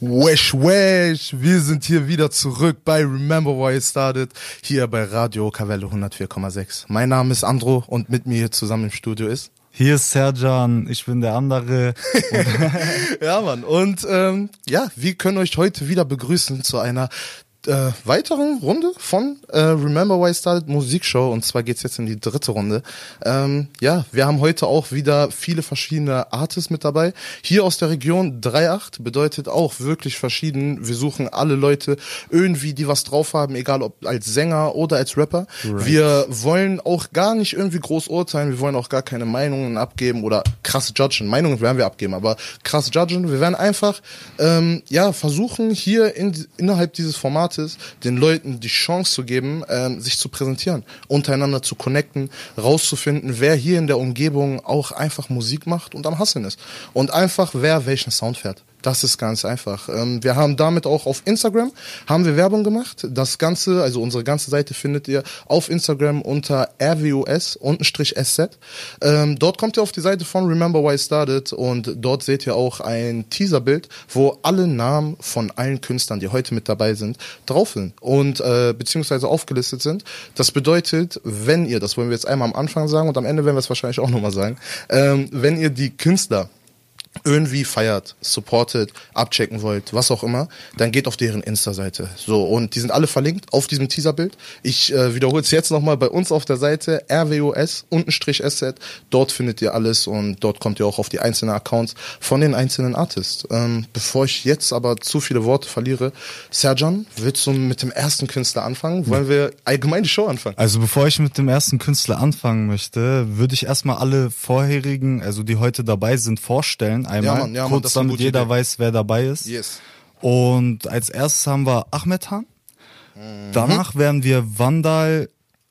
Wesh, wesh, wir sind hier wieder zurück bei Remember Why It Started, hier bei Radio Kavelle 104,6. Mein Name ist Andro und mit mir hier zusammen im Studio ist... Hier ist Serjan, ich bin der andere. ja, Mann. Und ähm, ja, wir können euch heute wieder begrüßen zu einer äh, weiteren Runde von äh, Remember Why I Started Musikshow und zwar geht's jetzt in die dritte Runde. Ähm, ja, wir haben heute auch wieder viele verschiedene Artists mit dabei. Hier aus der Region 3.8 bedeutet auch wirklich verschieden. Wir suchen alle Leute irgendwie, die was drauf haben, egal ob als Sänger oder als Rapper. Right. Wir wollen auch gar nicht irgendwie groß urteilen, wir wollen auch gar keine Meinungen abgeben oder krass judgen. Meinungen werden wir abgeben, aber krass judgen. Wir werden einfach ähm, ja versuchen, hier in, innerhalb dieses Formats Artists, den Leuten die Chance zu geben, ähm, sich zu präsentieren, untereinander zu connecten, rauszufinden, wer hier in der Umgebung auch einfach Musik macht und am Hasseln ist. Und einfach, wer welchen Sound fährt. Das ist ganz einfach. Ähm, wir haben damit auch auf Instagram haben wir Werbung gemacht. Das Ganze, also unsere ganze Seite findet ihr auf Instagram unter rwus-sz. Ähm, dort kommt ihr auf die Seite von Remember Why I Started und dort seht ihr auch ein Teaserbild, wo alle Namen von allen Künstlern, die heute mit dabei sind, drauf sind und äh, beziehungsweise aufgelistet sind. Das bedeutet, wenn ihr, das wollen wir jetzt einmal am Anfang sagen und am Ende werden wir es wahrscheinlich auch nochmal sagen, ähm, wenn ihr die Künstler irgendwie feiert, supportet, abchecken wollt, was auch immer, dann geht auf deren Insta-Seite. So, und die sind alle verlinkt auf diesem Teaserbild. Ich äh, wiederhole es jetzt nochmal bei uns auf der Seite rwos untenstrich sz. Dort findet ihr alles und dort kommt ihr auch auf die einzelnen Accounts von den einzelnen Artists. Ähm, bevor ich jetzt aber zu viele Worte verliere, Serjan, willst du mit dem ersten Künstler anfangen? Wollen wir allgemein die Show anfangen? Also bevor ich mit dem ersten Künstler anfangen möchte, würde ich erstmal alle vorherigen, also die heute dabei sind, vorstellen einmal, ja, Mann, ja, kurz Mann, damit jeder Idee. weiß, wer dabei ist. Yes. Und als erstes haben wir Ahmed Han. Mhm. Danach werden wir Vandal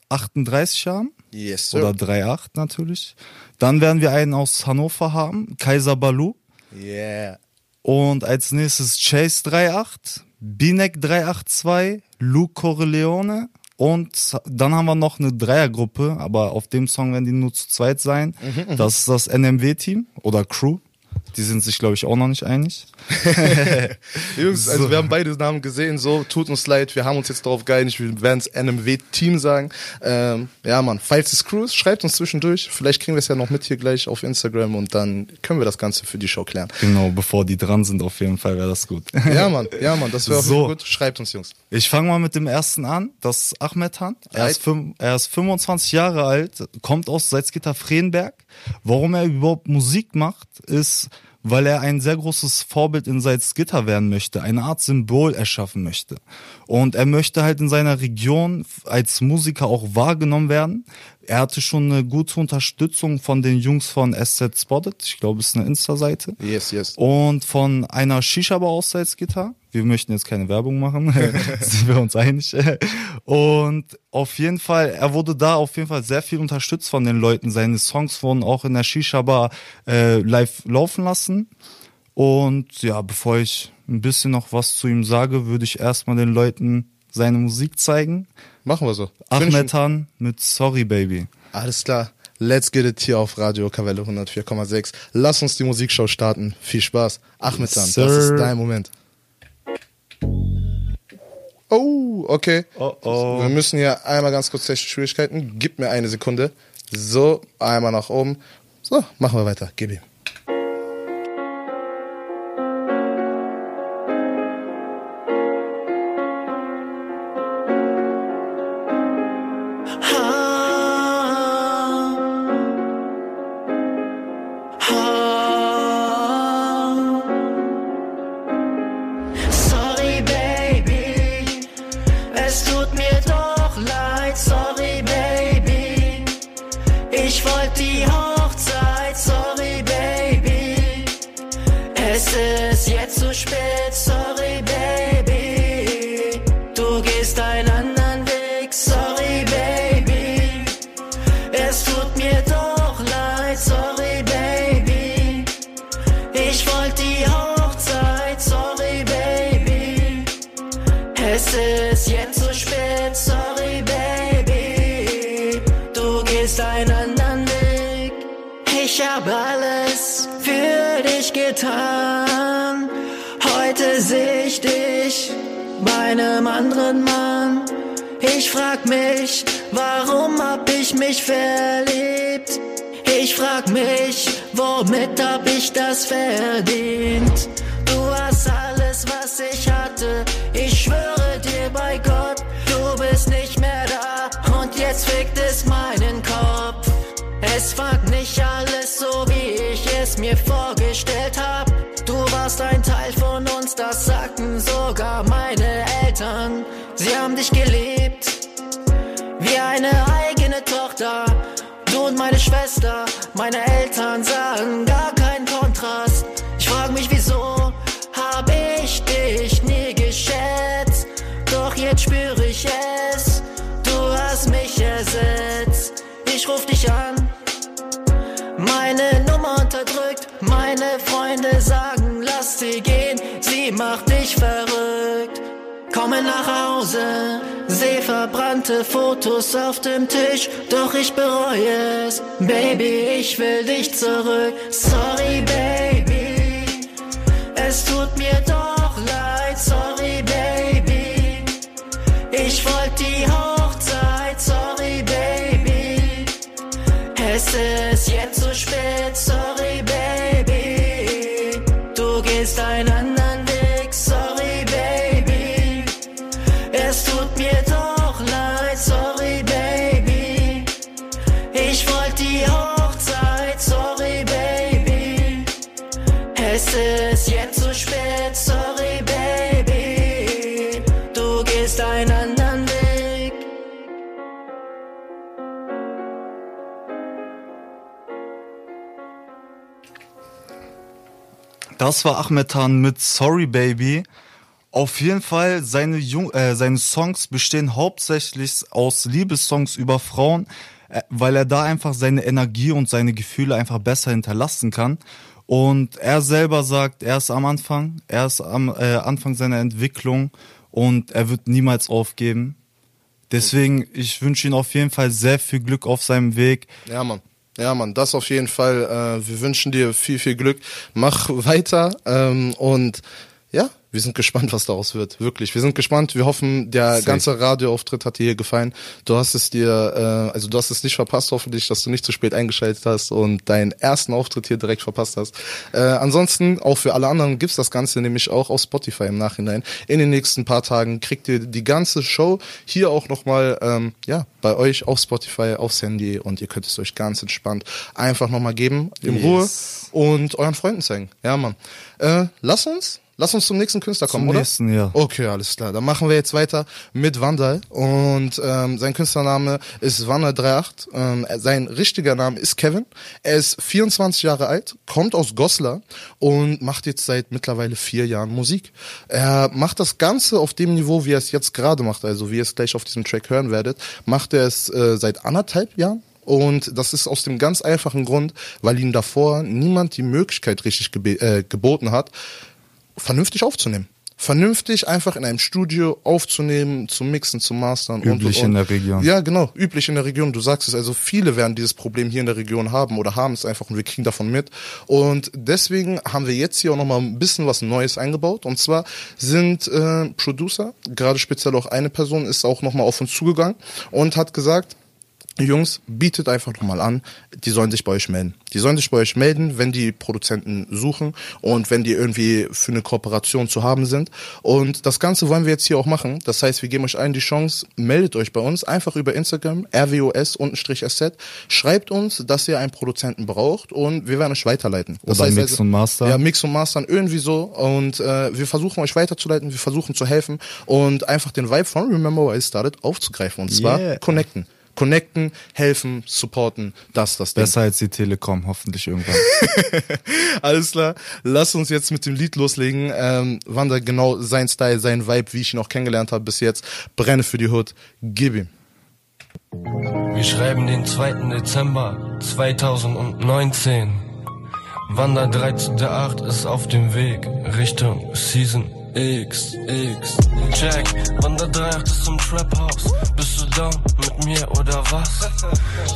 38 haben. Yes, sir. Oder 38 natürlich. Dann werden wir einen aus Hannover haben, Kaiser Balu. Yeah. Und als nächstes Chase 38, Binek 382, Luke Corleone. Und dann haben wir noch eine Dreiergruppe, aber auf dem Song werden die nur zu zweit sein. Mhm, mhm. das ist das NMW-Team oder Crew. Die sind sich, glaube ich, auch noch nicht einig. Jungs, also wir haben beide Namen gesehen, so, tut uns leid, wir haben uns jetzt darauf geeinigt, wir werden es NMW-Team sagen. Ähm, ja, Mann, falls es Crew ist, schreibt uns zwischendurch. Vielleicht kriegen wir es ja noch mit hier gleich auf Instagram und dann können wir das Ganze für die Show klären. Genau, bevor die dran sind, auf jeden Fall wäre das gut. ja, Mann, ja, Mann, das wäre so. gut. Schreibt uns, Jungs. Ich fange mal mit dem ersten an, das ist Ahmed Han. Er ist, er ist 25 Jahre alt, kommt aus Salzgitter Freenberg. Warum er überhaupt Musik macht, ist, weil er ein sehr großes Vorbild in Salzgitter werden möchte, eine Art Symbol erschaffen möchte. Und er möchte halt in seiner Region als Musiker auch wahrgenommen werden. Er hatte schon eine gute Unterstützung von den Jungs von SZ Spotted. Ich glaube, es ist eine Insta-Seite. Yes, yes. Und von einer Shisha-Bar aus Salzgitter. Wir möchten jetzt keine Werbung machen. sind wir uns einig. Und auf jeden Fall, er wurde da auf jeden Fall sehr viel unterstützt von den Leuten. Seine Songs wurden auch in der Shisha-Bar äh, live laufen lassen. Und ja, bevor ich ein bisschen noch was zu ihm sage, würde ich erstmal den Leuten seine Musik zeigen. Machen wir so. Ahmed Han mit Sorry Baby. Alles klar. Let's get it hier auf Radio Kavelle 104,6. Lass uns die Musikshow starten. Viel Spaß. Ahmed Han, das ist dein Moment. Oh, okay. Oh, oh. Wir müssen hier einmal ganz kurz technische Schwierigkeiten. Gib mir eine Sekunde. So, einmal nach oben. So, machen wir weiter. Gib ihm. Verdient? Du hast alles, was ich hatte. Ich schwöre dir bei Gott, du bist nicht mehr da. Und jetzt fickt es meinen Kopf. Es war nicht alles so, wie ich es mir vorgestellt hab. Du warst ein Teil von uns, das sagten sogar meine Eltern. Sie haben dich geliebt, wie eine eigene Tochter. Du und meine Schwester, meine Eltern sagen sie macht dich verrückt. Komme nach Hause, seh verbrannte Fotos auf dem Tisch, doch ich bereue es. Baby, ich will dich zurück. Sorry, Baby, es tut mir doch leid. Sorry, Baby, ich wollte die Hochzeit. Sorry, Baby, es ist jetzt zu spät. Sorry, Das war Ahmed Tan mit Sorry Baby. Auf jeden Fall, seine, Jung äh, seine Songs bestehen hauptsächlich aus Liebessongs über Frauen, äh, weil er da einfach seine Energie und seine Gefühle einfach besser hinterlassen kann. Und er selber sagt, er ist am Anfang, er ist am äh, Anfang seiner Entwicklung und er wird niemals aufgeben. Deswegen, ich wünsche ihm auf jeden Fall sehr viel Glück auf seinem Weg. Ja, Mann. Ja, Mann, das auf jeden Fall. Äh, wir wünschen dir viel, viel Glück. Mach weiter ähm, und ja, wir sind gespannt, was daraus wird. Wirklich, wir sind gespannt. Wir hoffen, der Safe. ganze Radioauftritt hat dir hier gefallen. Du hast es dir, äh, also du hast es nicht verpasst, hoffentlich, dass du nicht zu spät eingeschaltet hast und deinen ersten Auftritt hier direkt verpasst hast. Äh, ansonsten, auch für alle anderen gibt's das Ganze nämlich auch auf Spotify im Nachhinein. In den nächsten paar Tagen kriegt ihr die ganze Show hier auch nochmal, ähm, ja, bei euch auf Spotify, aufs Handy und ihr könnt es euch ganz entspannt einfach nochmal geben, in Yes. Ruhe und euren Freunden zeigen. Ja, Mann. Äh, lass uns, lass uns zum nächsten Künstler kommen, Zum oder? nächsten, ja. Okay, alles klar. Dann machen wir jetzt weiter mit Vandal und ähm, sein Künstlername ist Vandal38. Ähm, sein richtiger Name ist Kevin. Er ist 24 Jahre alt, kommt aus Goslar und macht jetzt seit mittlerweile vier Jahren Musik. Er macht das Ganze auf dem Niveau, wie er es jetzt gerade macht, also wie ihr es gleich auf diesem Track hören werdet, macht er es äh, seit anderthalb Jahren. Und das ist aus dem ganz einfachen Grund, weil ihm davor niemand die Möglichkeit richtig äh, geboten hat, vernünftig aufzunehmen. Vernünftig einfach in einem Studio aufzunehmen, zu mixen, zu mastern und, und, Üblich und. in der Region. Ja, genau, üblich in der Region. Du sagst es, also viele werden dieses Problem hier in der Region haben oder haben es einfach und wir kriegen davon mit. Und deswegen haben wir jetzt hier auch nochmal ein bisschen was Neues eingebaut. Und zwar sind äh, Producer, gerade speziell auch eine Person, ist auch nochmal auf uns zugegangen und hat gesagt, Jungs, bietet einfach nochmal an, die sollen sich bei euch melden. Die sollen sich bei euch melden, wenn die Produzenten suchen und wenn die irgendwie für eine Kooperation zu haben sind. Und das Ganze wollen wir jetzt hier auch machen. Das heißt, wir geben euch allen die Chance, meldet euch bei uns einfach über Instagram, rwos-sz, schreibt uns, dass ihr einen Produzenten braucht und wir werden euch weiterleiten. Das Oder heißt Mix also- und Master. Ja, Mix und Mastern irgendwie so und äh, wir versuchen euch weiterzuleiten, wir versuchen zu helfen und einfach den Vibe von Remember Why I Started aufzugreifen und zwar Yeah. connecten. Connecten, helfen, supporten, das, das Ding. Besser als die Telekom, hoffentlich irgendwann. Alles klar. Lass uns jetzt mit dem Lied loslegen. Ähm, Wanda, genau sein Style, sein Vibe, wie ich ihn auch kennengelernt habe bis jetzt. Brenne für die Hood. Gib ihm. Wir schreiben den 2. Dezember 2019. Wander 13.8 ist auf dem Weg Richtung Season X, X. Check, Wander 38 ist im Trap House. Bist du down mit mir oder was?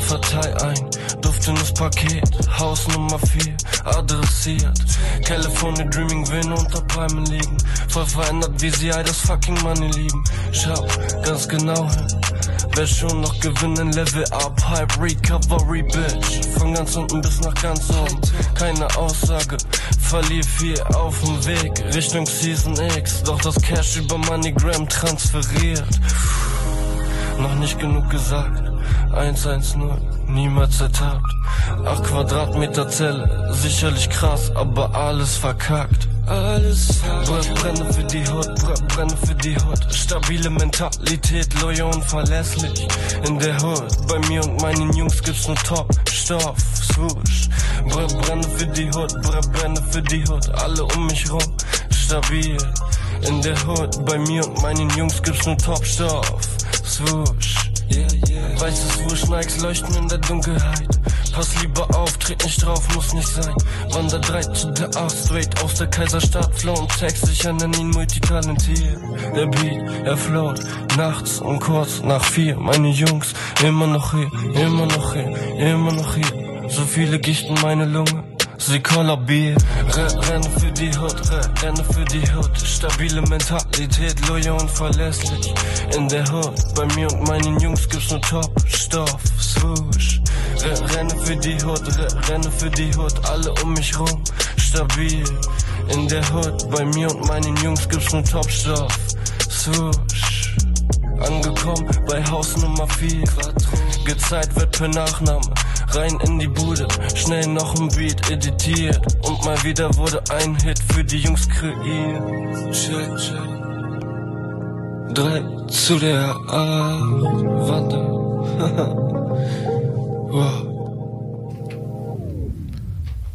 Verteil ein duftendes Paket, Haus Nummer 4, adressiert. California Dreaming will unter Palmen liegen. Voll verändert, wie sie all das fucking Money lieben. Schau ganz genau hin. Wer schon noch gewinnen, Level up, Hype, Recovery, Bitch. Von ganz unten bis nach ganz oben. Keine Aussage, verlier viel auf dem Weg Richtung Season X. Doch das Cash über MoneyGram transferiert. Noch nicht genug gesagt. 110, niemals ertappt. 8 Quadratmeter Zelle, sicherlich krass, aber alles verkackt. Alles verkackt. Brenne für die Hut, brenne für die Hut. Stabile Mentalität, loyal und verlässlich. In der Hood, bei mir und meinen Jungs gibt's nur Top, Stoff, Swoosh. Brenne für die Hut, brenne für die Hut. Alle um mich rum, stabil. In der Hood, bei mir und meinen Jungs gibt's nur Top-Stoff, Swoosh. Weißes Nikes leuchten in der Dunkelheit. Pass lieber auf, tritt nicht drauf, muss nicht sein. Wander 3 zu der A, straight aus der Kaiserstadt. Flow und Text, ich nenne ihn multitalentiert. Der Beat, er float, nachts und kurz nach vier. Meine Jungs, immer noch hier, immer noch hier, immer noch hier. So viele Gichten meine Lunge. Sie kollabiert. Renne für die Hut, renne für die Hut. Stabile Mentalität, loyal und verlässlich. In der Hut, bei mir und meinen Jungs gibt's nur Top, Stoff, Swoosh. Renne für die Hut, renne für die Hut. Alle um mich rum, stabil. In der Hut, bei mir und meinen Jungs gibt's nur Top, Stoff, Swoosh. Angekommen bei Haus Nummer 4. Gezeigt wird per Nachname. Rein in die Bude, schnell noch ein Beat editiert. Und mal wieder wurde ein Hit für die Jungs kreiert. Check, check. Drei zu der A. Warte. wow.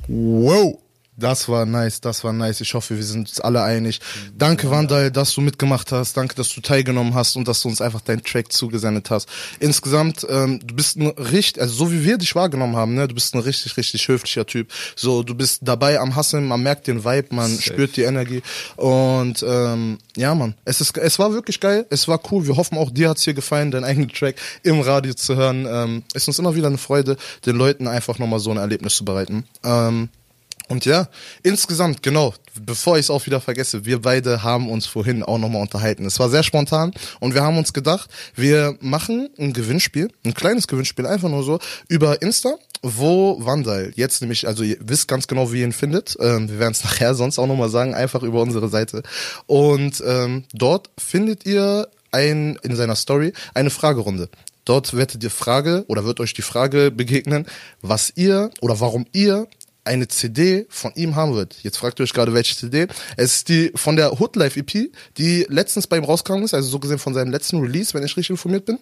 Wow. Das war nice, das war nice. Ich hoffe, wir sind uns alle einig. Danke, Vandal, dass du mitgemacht hast. Danke, dass du teilgenommen hast und dass du uns einfach deinen Track zugesendet hast. Insgesamt, ähm, du bist ein richtig, also so wie wir dich wahrgenommen haben, ne, du bist ein richtig, richtig höflicher Typ. So, du bist dabei am Hasseln, man merkt den Vibe, man Safe. spürt die Energie. Und ähm, ja, man, es ist, es war wirklich geil, es war cool. Wir hoffen auch, dir hat's hier gefallen, deinen eigenen Track im Radio zu hören. Ähm, ist uns immer wieder eine Freude, den Leuten einfach nochmal so ein Erlebnis zu bereiten. Ähm, und ja, insgesamt, genau, bevor ich es auch wieder vergesse, wir beide haben uns vorhin auch nochmal unterhalten. Es war sehr spontan und wir haben uns gedacht, wir machen ein Gewinnspiel, ein kleines Gewinnspiel, einfach nur so, über Insta, wo Vandal jetzt nämlich, also ihr wisst ganz genau, wie ihr ihn findet. Ähm, wir werden es nachher sonst auch nochmal sagen, einfach über unsere Seite. Und ähm, dort findet ihr ein, in seiner Story eine Fragerunde. Dort werdet ihr Frage oder wird euch die Frage begegnen, was ihr oder warum ihr eine CD von ihm haben wird. Jetzt fragt ihr euch gerade, welche CD. Es ist die von der Hoodlife EP, die letztens bei ihm rausgekommen ist, also so gesehen von seinem letzten Release, wenn ich richtig informiert bin.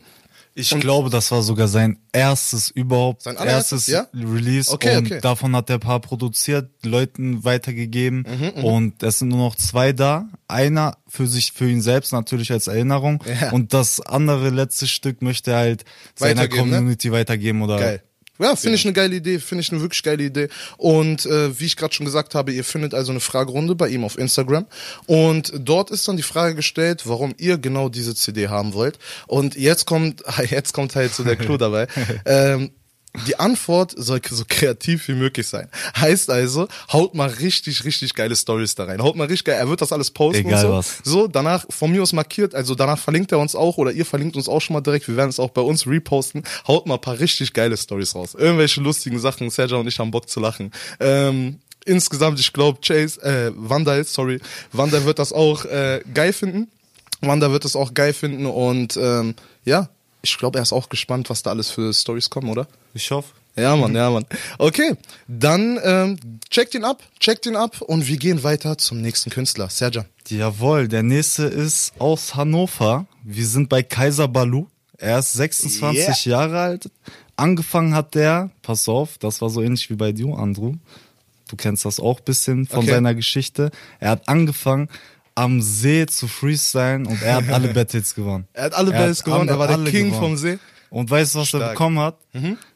Ich glaube, das war sogar sein erstes überhaupt, Sein erstes ja? Release Okay, und okay. davon hat er ein paar produziert, Leuten weitergegeben Mhm, und es sind nur noch zwei da. Einer für sich, für ihn selbst natürlich als Erinnerung Ja. und das andere letzte Stück möchte er halt seiner Weitergeben, ne? Community weitergeben oder Geil. Ja, finde ich eine geile Idee, finde ich eine wirklich geile Idee. Und äh, wie ich gerade schon gesagt habe, ihr findet also eine Fragerunde bei ihm auf Instagram. Und dort ist dann die Frage gestellt, warum ihr genau diese CD haben wollt. Und jetzt kommt, jetzt kommt halt so der Clou dabei. ähm, die Antwort soll so kreativ wie möglich sein. Heißt also, haut mal richtig, richtig geile Stories da rein. Haut mal richtig geil. Er wird das alles posten Egal und so. was. So, danach von mir aus markiert, also danach verlinkt er uns auch oder ihr verlinkt uns auch schon mal direkt. Wir werden es auch bei uns reposten. Haut mal ein paar richtig geile Stories raus. Irgendwelche lustigen Sachen. Sergio und ich haben Bock zu lachen. Ähm, insgesamt, ich glaube, Chase, äh, Vandal, sorry, Vandal wird das auch äh, geil finden. Wanda wird es auch geil finden und ähm, ja, ich glaube, er ist auch gespannt, was da alles für Stories kommen, oder? ich hoffe. Ja, Mann, ja, Mann. Okay, dann ähm, checkt ihn ab, checkt ihn ab und wir gehen weiter zum nächsten Künstler, Serjan. Jawohl, der nächste ist aus Hannover. Wir sind bei Kaiser Balu. Er ist 26 Jahre alt. Angefangen hat der, pass auf, das war so ähnlich wie bei dir, Andrew. Du kennst das auch bisschen von Okay. seiner Geschichte. Er hat angefangen am See zu freestylen und er hat alle Battles gewonnen. Er hat alle Er Battles gewonnen, er war der King gewonnen. vom See. Und weißt du, was er Stark. bekommen hat?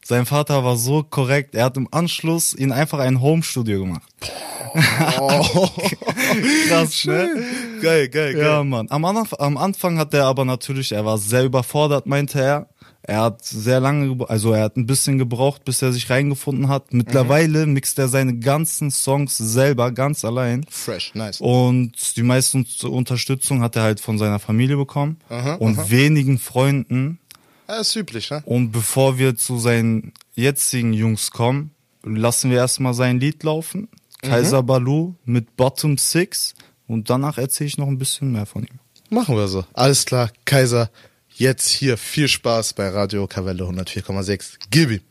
Sein Vater war so korrekt. Er hat im Anschluss ihn einfach ein Homestudio gemacht. Oh. Krass, ne? geil, geil, geil. Ja, Mann. Am, Anf am Anfang hat er aber natürlich, er war sehr überfordert, meinte er. Er hat sehr lange, also er hat ein bisschen gebraucht, bis er sich reingefunden hat. Mittlerweile mixt er seine ganzen Songs selber, ganz allein. Fresh, nice. Und die meiste Un- Unterstützung hat er halt von seiner Familie bekommen Aha, und wenigen Freunden. Ja, ist üblich, ne? Und bevor wir zu seinen jetzigen Jungs kommen, lassen wir erstmal sein Lied laufen. Kaiser Balu mit Bottom Six. Und danach erzähle ich noch ein bisschen mehr von ihm. Machen wir so. Alles klar, Kaiser. Jetzt hier viel Spaß bei Radio Kavelle 104,6. Gib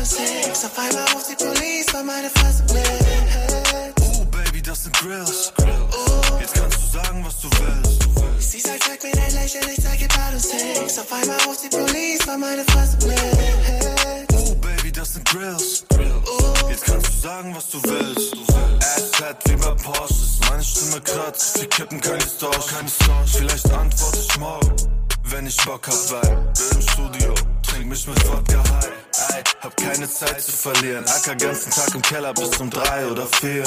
und Sex. Auf einmal ruft die Police, weil meine Fresse bläht. Oh, Baby, das sind Grills. Jetzt kannst du sagen, was du willst. Sie sagt, zeig mir dein Lächeln, ich zeig ihr Bad und Sex. Auf einmal ruft die Police, weil meine Fresse bläht. Oh, Baby, das sind Grills. Jetzt kannst du sagen, was du willst. Ass fett wie bei Porsches. Meine Stimme kratzt. Wir kippen keine Stars. Keine Stars. Vielleicht antworte ich morgen. Wenn ich Bock hab, weil bin im Studio. Trink mich mit Wodka high. Hab keine Zeit zu verlieren. Acker ganzen Tag im Keller bis um drei oder vier.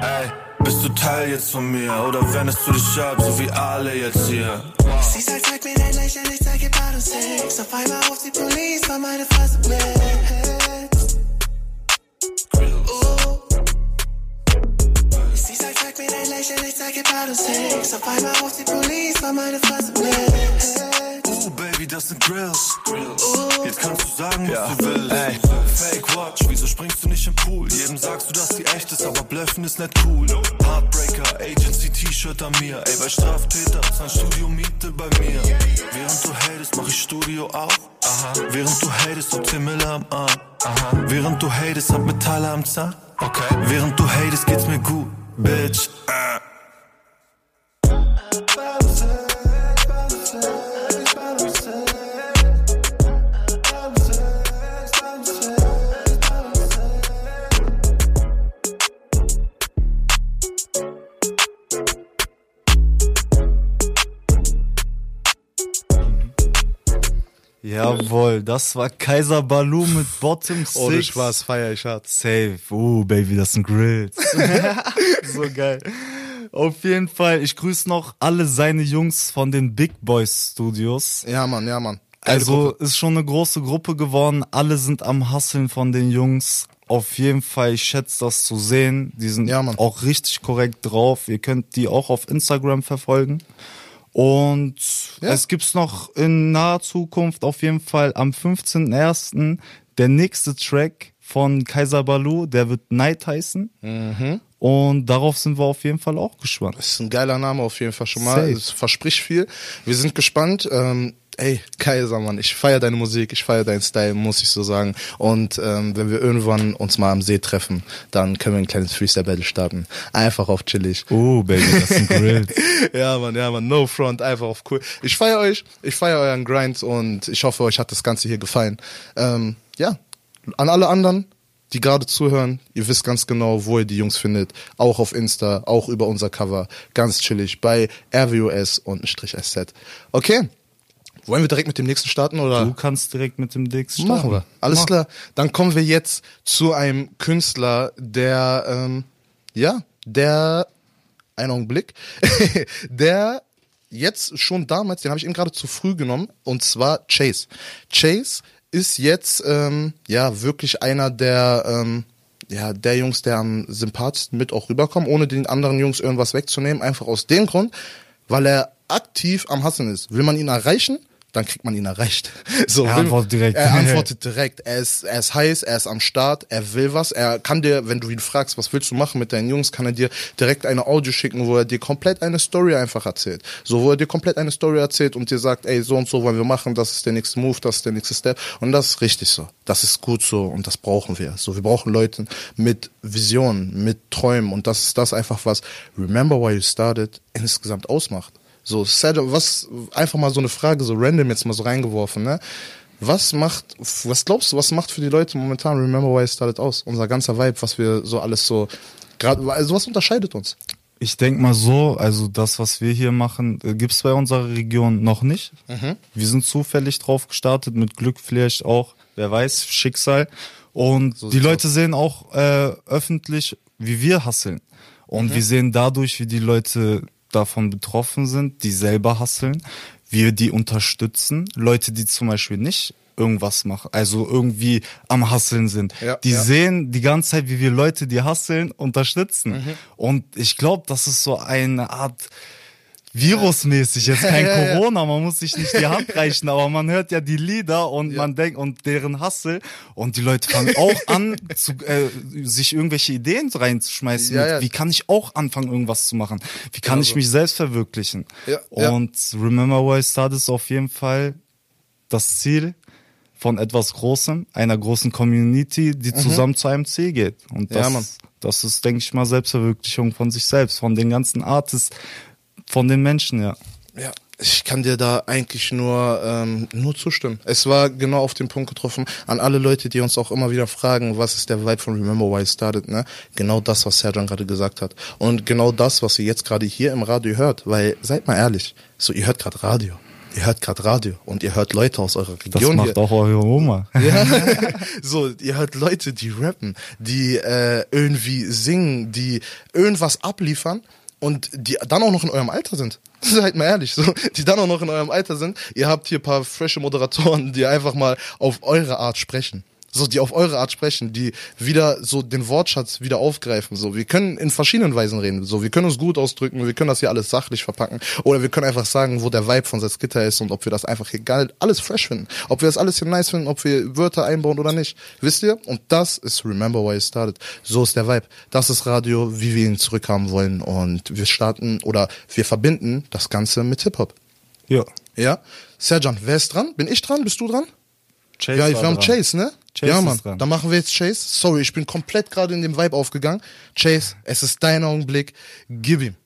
Ey, bist du Teil jetzt von mir? Oder wendest du dich ab, so wie alle jetzt hier? Sie sagt, zeig mir dein Lächeln, ich zeig ihr Bad und Sex. Auf einmal ruft die Police, weil meine Fresse bläht. Oh. Sie sagt, zeig mir dein Lächeln, ich zeig ihr Bad und Sex. Auf einmal ruft die Police, weil meine Fresse bläht. Oh, Baby, das sind Grills. Jetzt kannst du sagen, was du willst. Ey, Fake Watch, wieso springst du nicht im Pool? Jedem sagst du, dass die echt ist, aber Blöffen ist nicht cool. Heartbreaker, Agency T-Shirt an mir. Ey, bei Straftäter, zahlen Studio Miete bei mir. Während du hatest, mach ich Studio auf. Aha. Während du hatest, hab 10 Mille am Arm. Aha. Während du hatest, hab Metalle am Zahn. Okay. Während du hatest, geht's mir gut, Bitch. Äh. Jawohl, das war Kaiser Balu mit Bottom Six. Ohne Spaß, feier ich hart. Safe. Oh, Baby, das sind Grills. so geil. Auf jeden Fall, ich grüße noch alle seine Jungs von den Big Boys Studios. Ja, Mann, ja, Mann. Geile Also Gruppe. ist schon eine große Gruppe geworden. Alle sind am Hasseln von den Jungs. Auf jeden Fall, ich schätze das zu sehen. Die sind Ja, auch richtig korrekt drauf. Ihr könnt die auch auf Instagram verfolgen. Und Ja. es gibt's noch in naher Zukunft auf jeden Fall am 15.01. der nächste Track von Kaiser Balu, der wird Night heißen. Mhm. Und darauf sind wir auf jeden Fall auch gespannt. Das ist ein geiler Name auf jeden Fall schon mal. Es verspricht viel. Wir sind gespannt. Ähm, ey, Kaiser, Mann, ich feier deine Musik, ich feier deinen Style, muss ich so sagen. Und ähm, wenn wir irgendwann uns mal am See treffen, dann können wir ein kleines Freestyle-Battle starten. Einfach auf chillig. Oh, Baby, das sind Grills. ja, Mann, ja, Mann, no front, einfach auf cool. Ich feier euch, ich feier euren Grind und ich hoffe, euch hat das Ganze hier gefallen. Ähm, ja, an alle anderen, die gerade zuhören, ihr wisst ganz genau, wo ihr die Jungs findet. Auch auf Insta, auch über unser Cover. Ganz chillig bei RWOS und ein Strich SZ. Okay. Wollen wir direkt mit dem nächsten starten oder? Du kannst direkt mit dem Dix starten. Machen wir. Alles Mach. klar. Dann kommen wir jetzt zu einem Künstler, der, ähm, ja, der, einen Augenblick, der jetzt schon damals, den habe ich eben gerade zu früh genommen, und zwar Chase. Chase ist jetzt, ähm, ja, wirklich einer der, ähm, ja, der Jungs, der am sympathischsten mit auch rüberkommt, ohne den anderen Jungs irgendwas wegzunehmen, einfach aus dem Grund, weil er aktiv am Hasseln ist. Will man ihn erreichen, dann kriegt man ihn erreicht. So, Er antwortet direkt. Er antwortet direkt. Er ist, er ist heiß, er ist am Start, er will was. Er kann dir, wenn du ihn fragst, was willst du machen mit deinen Jungs, kann er dir direkt eine Audio schicken, wo er dir komplett eine Story einfach erzählt. So, wo er dir komplett eine Story erzählt und dir sagt, ey, so und so wollen wir machen, das ist der nächste Move, das ist der nächste Step. Und das ist richtig so. Das ist gut so und das brauchen wir. So, wir brauchen Leute mit Visionen, mit Träumen und das ist das einfach, was Remember Why You Started insgesamt ausmacht. So, Sergio, was, einfach mal so eine Frage, so random jetzt mal so reingeworfen, ne? Was macht, was glaubst du, was macht für die Leute momentan Remember Why I Started aus? Unser ganzer Vibe, was wir so alles so, gerade, also was unterscheidet uns? Ich denk mal so, also das, was wir hier machen, äh, gibt's bei unserer Region noch nicht. Wir sind zufällig drauf gestartet, mit Glück vielleicht auch, wer weiß, Schicksal. Und die sieht's Leute sehen auch äh, öffentlich, wie wir hasseln. Und wir sehen dadurch, wie die Leute davon betroffen sind, die selber hasseln, wir die unterstützen. Leute, die zum Beispiel nicht irgendwas machen, also irgendwie am Hasseln sind. Ja, die ja. sehen die ganze Zeit, wie wir Leute, die hasseln, unterstützen. Und ich glaube, das ist so eine Art virusmäßig, jetzt kein Ja, ja, ja. Corona, man muss sich nicht die Hand reichen, aber man hört ja die Lieder und man denkt und deren Hassel und die Leute fangen auch an, zu, äh, sich irgendwelche Ideen reinzuschmeißen. Ja, ja. Wie kann ich auch anfangen, irgendwas zu machen? Wie kann Genau ich mich selbst verwirklichen? Ja, ja. und Remember Why I Started ist auf jeden Fall das Ziel von etwas Großem, einer großen Community, die zusammen zu einem Ziel geht. Und Mhm. Ja, das, das ist, denke ich mal, Selbstverwirklichung von sich selbst, von den ganzen Artists, von den Menschen, ja. Ja, ich kann dir da eigentlich nur ähm, nur zustimmen. Es war genau auf den Punkt getroffen. An alle Leute, die uns auch immer wieder fragen, was ist der Vibe von Remember Why I Started, ne? Genau das, was Serjan gerade gesagt hat. Und genau das, was ihr jetzt gerade hier im Radio hört. Weil, seid mal ehrlich, so ihr hört gerade Radio. Ihr hört gerade Radio und ihr hört Leute aus eurer Das Region macht hier. auch eure Oma. Ja. so, ihr hört Leute, die rappen, die äh, irgendwie singen, die irgendwas abliefern und die dann auch noch in eurem Alter sind. Seid mal ehrlich, so, die dann auch noch in eurem Alter sind. Ihr habt hier paar frische Moderatoren, die einfach mal auf eure Art sprechen. So, die auf eure Art sprechen, die wieder so den Wortschatz wieder aufgreifen. So, wir können in verschiedenen Weisen reden. So, wir können uns gut ausdrücken, wir können das hier alles sachlich verpacken. Oder wir können einfach sagen, wo der Vibe von Salzgitter ist und ob wir das einfach egal, alles fresh finden. Ob wir das alles hier nice finden, ob wir Wörter einbauen oder nicht. Wisst ihr? Und das ist Remember Why It Started. So ist der Vibe. Das ist Radio, wie wir ihn zurückhaben wollen. Und wir starten oder wir verbinden das Ganze mit Hip-Hop. Ja. Ja? Serjan, wer ist dran? Bin ich dran? Bist du dran? Chase ja, war wir haben dran. Chase, ne? Chase ja, Mann. Dann machen wir jetzt Chase. Sorry, ich bin komplett gerade in dem Vibe aufgegangen. Chase, es ist dein Augenblick. Gib ihm.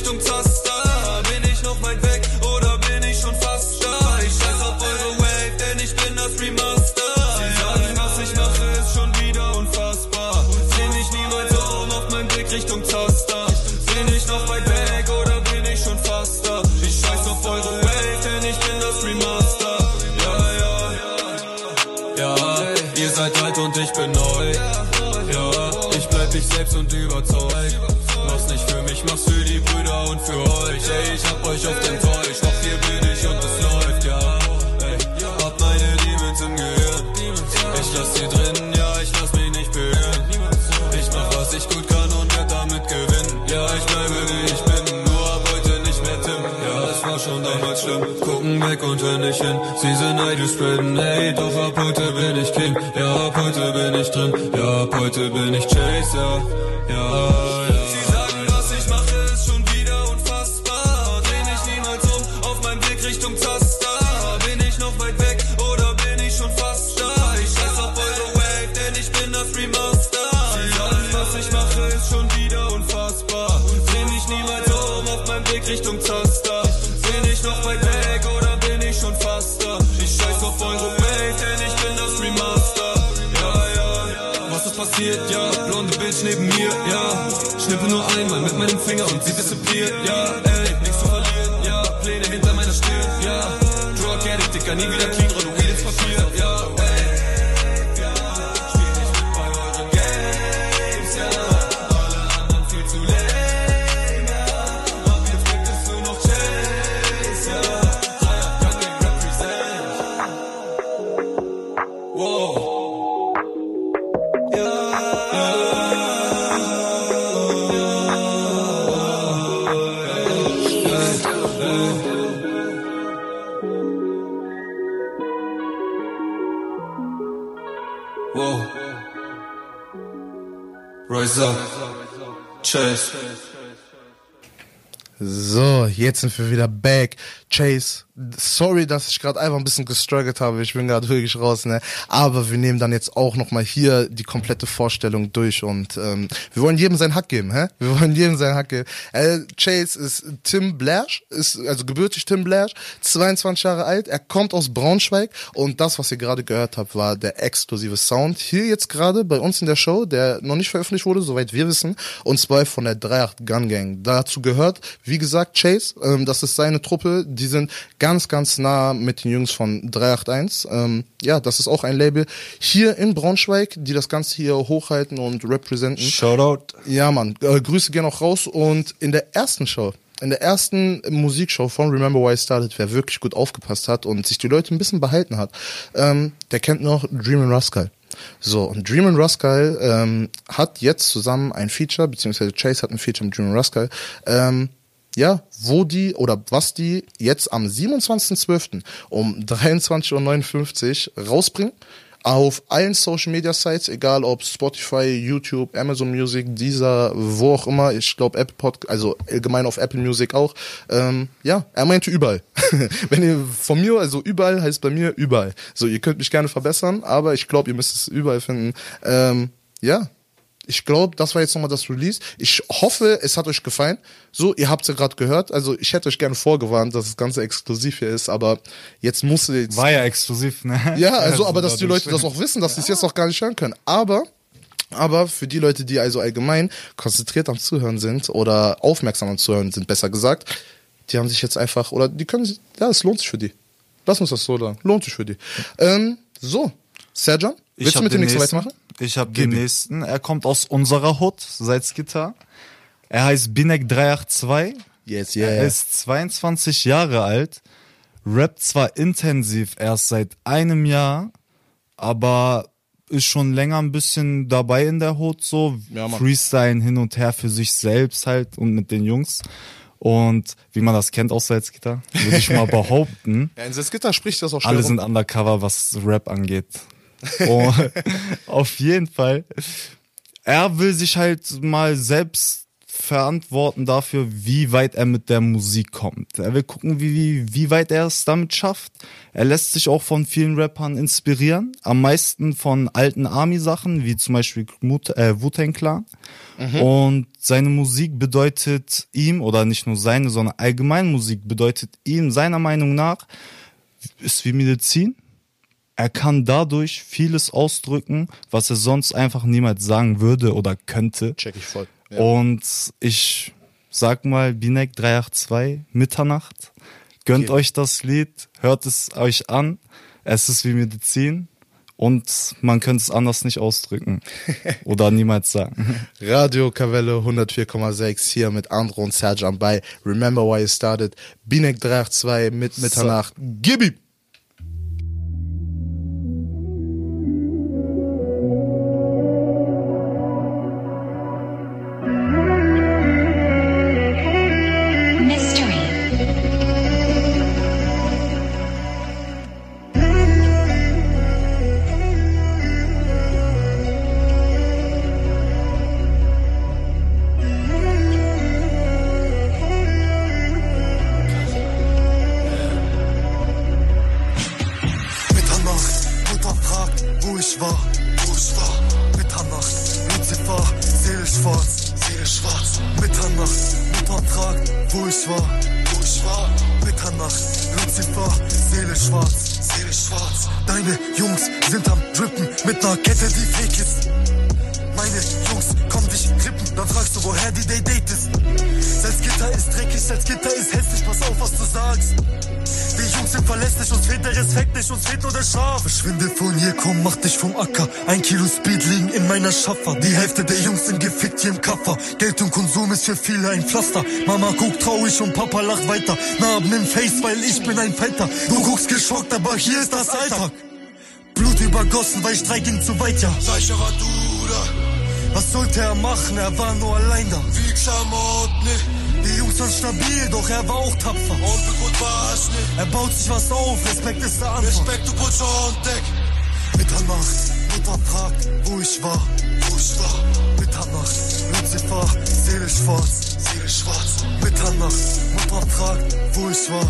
Richtung Zaster. Bin ich noch weit weg oder bin ich schon fast da? Ich scheiß auf eure Wave, denn ich bin das Remaster. Sie sagen, was ich mache, ist schon wieder unfassbar. Dreh mich niemals um, auf meinem Weg Richtung Zaster. Bin ich noch weit weg oder bin ich schon fast da? Ich scheiß auf eure Wave, denn ich bin das Remaster. Ja, ja, ja. Ja, ihr seid alt und ich bin neu. Ja, ich bleib ich selbst und überzeugt. Weg und hör nicht hin. Sie sind Idol spreaden, hey, doch ab heute bin ich King. Ja, ab heute bin ich drin. Ja, ab heute bin ich Chaser. Ja, jetzt sind wir wieder back. Chase, sorry, dass ich gerade einfach ein bisschen gestruggelt habe. Ich bin gerade wirklich raus, ne? Aber wir nehmen dann jetzt auch nochmal hier die komplette Vorstellung durch und ähm, wir wollen jedem seinen Hack geben, hä? Wir wollen jedem seinen Hack geben. Äh, Chase ist Tim Blash, ist also gebürtig Tim Blash, 22 Jahre alt. Er kommt aus Braunschweig und das, was ihr gerade gehört habt, war der exklusive Sound hier jetzt gerade bei uns in der Show, der noch nicht veröffentlicht wurde, soweit wir wissen, und zwar von der 38 Gun Gang. Dazu gehört, wie gesagt, Chase, ähm, das ist seine Truppe, die sind ganz, ganz nah mit den Jungs von 381. Ähm, ja, das ist auch ein Label hier in Braunschweig, die das Ganze hier hochhalten und representen. Shoutout. Ja, Mann, äh, Grüße gerne auch raus. Und in der ersten Show, in der ersten Musikshow von Remember Why I Started, wer wirklich gut aufgepasst hat und sich die Leute ein bisschen behalten hat, ähm, der kennt noch Dream and Rascal. So, und Dream and Rascal ähm, hat jetzt zusammen ein Feature, beziehungsweise Chase hat ein Feature mit Dream and Rascal, ähm, ja, wo die oder was die jetzt am 27.12. um 23.59 Uhr rausbringen. Auf allen Social Media Sites, egal ob Spotify, YouTube, Amazon Music, dieser, wo auch immer, ich glaube Apple Pod, also allgemein auf Apple Music auch. Ähm, ja, er meinte überall. Wenn ihr von mir, also überall heißt bei mir überall. So, ihr könnt mich gerne verbessern, aber ich glaube, ihr müsst es überall finden. Ähm, ja, ich glaube, das war jetzt nochmal das Release. Ich hoffe, es hat euch gefallen. So, ihr habt es ja gerade gehört. Also ich hätte euch gerne vorgewarnt, dass das Ganze exklusiv hier ist, aber jetzt musste jetzt. War ja exklusiv, ne? Ja, also, aber dass die Leute das auch wissen, dass sie es jetzt noch gar nicht hören können. Aber, aber für die Leute, die also allgemein konzentriert am Zuhören sind oder aufmerksam am Zuhören sind, besser gesagt, die haben sich jetzt einfach, oder die können sich, ja, es lohnt sich für die. Lass uns das so sagen. Lohnt sich für die. Ähm, so, Serjan, willst du mit dem den nächsten nächsten. weitermachen? Ich habe den nächsten. Er kommt aus unserer Hood, Salzgitter. Er heißt Binek 382. Yes, Er ist 22 Jahre alt, rappt zwar intensiv erst seit einem Jahr, aber ist schon länger ein bisschen dabei in der Hood so, Ja, Mann. Freestyle hin und her für sich selbst halt und mit den Jungs. Und wie man das kennt aus Salzgitter, würde ich mal behaupten, Ja, in Salzgitter spricht das auch schnell alle sind undercover, was Rap angeht. Und auf jeden Fall. Er will sich halt mal selbst verantworten dafür, wie weit er mit der Musik kommt. Er will gucken, wie, wie, wie weit er es damit schafft. Er lässt sich auch von vielen Rappern inspirieren. Am meisten von alten Army-Sachen, wie zum Beispiel äh, Wu-Tang Clan. Und seine Musik bedeutet ihm, oder nicht nur seine, sondern allgemein Musik bedeutet ihm, seiner Meinung nach, ist wie Medizin. Er kann dadurch vieles ausdrücken, was er sonst einfach niemals sagen würde oder könnte. Check ich voll. Ja. Und ich sag mal, Binek 382, Mitternacht. Gönnt Okay. euch das Lied, hört es euch an. Es ist wie Medizin und man könnte es anders nicht ausdrücken oder niemals sagen. Radio Kavelle 104,6 hier mit Andro und Serjan bei Remember Why You Started. Binek 382 mit Mitternacht. Gib ihm! Viele ein Pflaster. Mama guckt traurig und Papa lacht weiter. Narben im Face, weil ich bin ein Fighter. Du guckst geschockt, aber hier ist das Alltag. Blut übergossen, weil Streik ging zu weit, ja. Sicherer Duda, Was sollte er machen? Er war nur allein da. wie Klamot, ne? Die Jungs waren stabil, doch er war auch tapfer. Und mit gut war's, ne? Er baut sich was auf, Respekt ist der Anfang. Respekt, du on deck. Mitternacht, Mutter fragt, wo ich war. Wo ich war, Mitternacht, Lucifer, Seele schwarz. Seele schwarz. Mitternacht, Mutter fragt, wo ich war.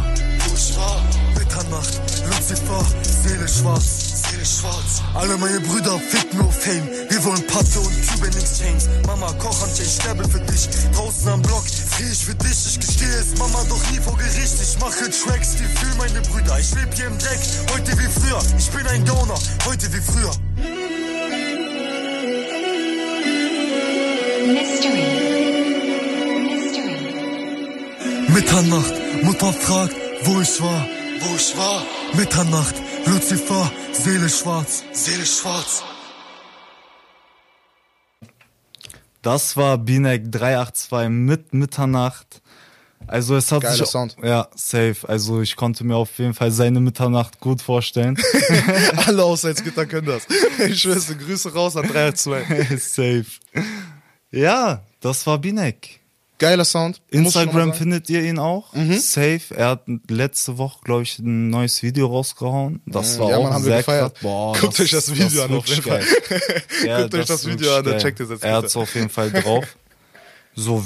Wo ich war, Mitternacht, Lucifer, Seele schwarz. Seele schwarz. Alle meine Brüder ficken auf Fame. Wir wollen Patte und Cuban Exchange. Mama, Kochhandche, ich sterbe für dich. Draußen am Block, frier ich für dich. Ich gestehe es, Mama, doch nie vor Gericht. Ich mache Tracks, die für meine Brüder. Ich lebe hier im Dreck, heute wie früher. Ich bin ein Gauner, heute wie früher. Mitternacht, Mutter fragt, wo ich war. Wo ich war, Mitternacht, Lucifer, Seele schwarz. Seele schwarz. Das war Binek 382 mit Mitternacht. Also es hat Geiler sich, Sound. Ja, safe. Also ich konnte mir auf jeden Fall seine Mitternacht gut vorstellen. Alle aus Salzgitter können das. Ich schwör's, dir, Grüße raus an 382. safe. Ja, das war Binek. Geiler Sound. Instagram findet ihr ihn auch. Safe. Er hat letzte Woche, glaube ich, ein neues Video rausgehauen. Das war Ja, auch Mann, sehr gefeiert. krass. Boah, Guckt euch das Video ist an, auf jeden Fall. Ja, Guckt euch das Video an, dann checkt es jetzt Er hat's auf jeden Fall drauf. So,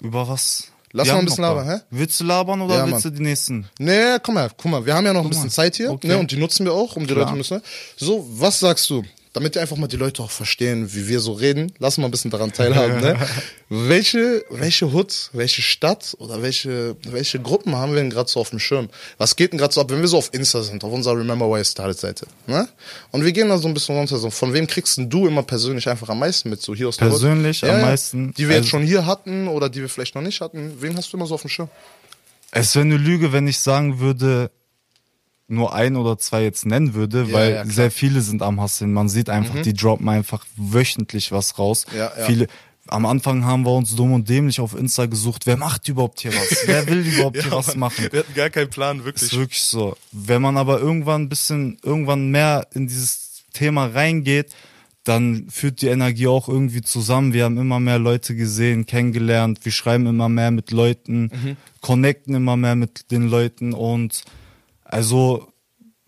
über was? Lass Wir mal ein bisschen labern, hä? Willst du labern oder Ja, willst du die nächsten? Nee, guck mal, guck mal, wir haben ja noch ein bisschen mal. Zeit hier, Okay. ne, und die nutzen wir auch, um die Klar. Leute müssen. So, was sagst du? Damit einfach mal die Leute auch verstehen, wie wir so reden, lass mal ein bisschen daran teilhaben, ne? Welche, welche Hood, welche Stadt oder welche, welche Gruppen haben wir denn gerade so auf dem Schirm? Was geht denn gerade so ab, wenn wir so auf Insta sind, auf unserer Remember Why I Started Seite, ne? Und wir gehen da so ein bisschen runter, so, von wem kriegst denn du immer persönlich einfach am meisten mit, so hier aus der? Persönlich am meisten? Die wir jetzt Also- schon hier hatten oder die wir vielleicht noch nicht hatten, wen hast du immer so auf dem Schirm? Es wäre eine Lüge, wenn ich sagen würde, nur ein oder zwei jetzt nennen würde, Ja, weil ja. Mhm. sehr viele sind am Hasseln. Man sieht einfach, die droppen einfach wöchentlich was raus. Ja, ja. Viele, am Anfang haben wir uns dumm und dämlich auf Insta gesucht. Wer macht überhaupt hier was? Wer will überhaupt hier was machen? Wir hatten gar keinen Plan, Ist wirklich so. Wenn man aber irgendwann ein bisschen, irgendwann mehr in dieses Thema reingeht, dann führt die Energie auch irgendwie zusammen. Wir haben immer mehr Leute gesehen, kennengelernt. Wir schreiben immer mehr mit Leuten, Mhm. connecten immer mehr mit den Leuten und also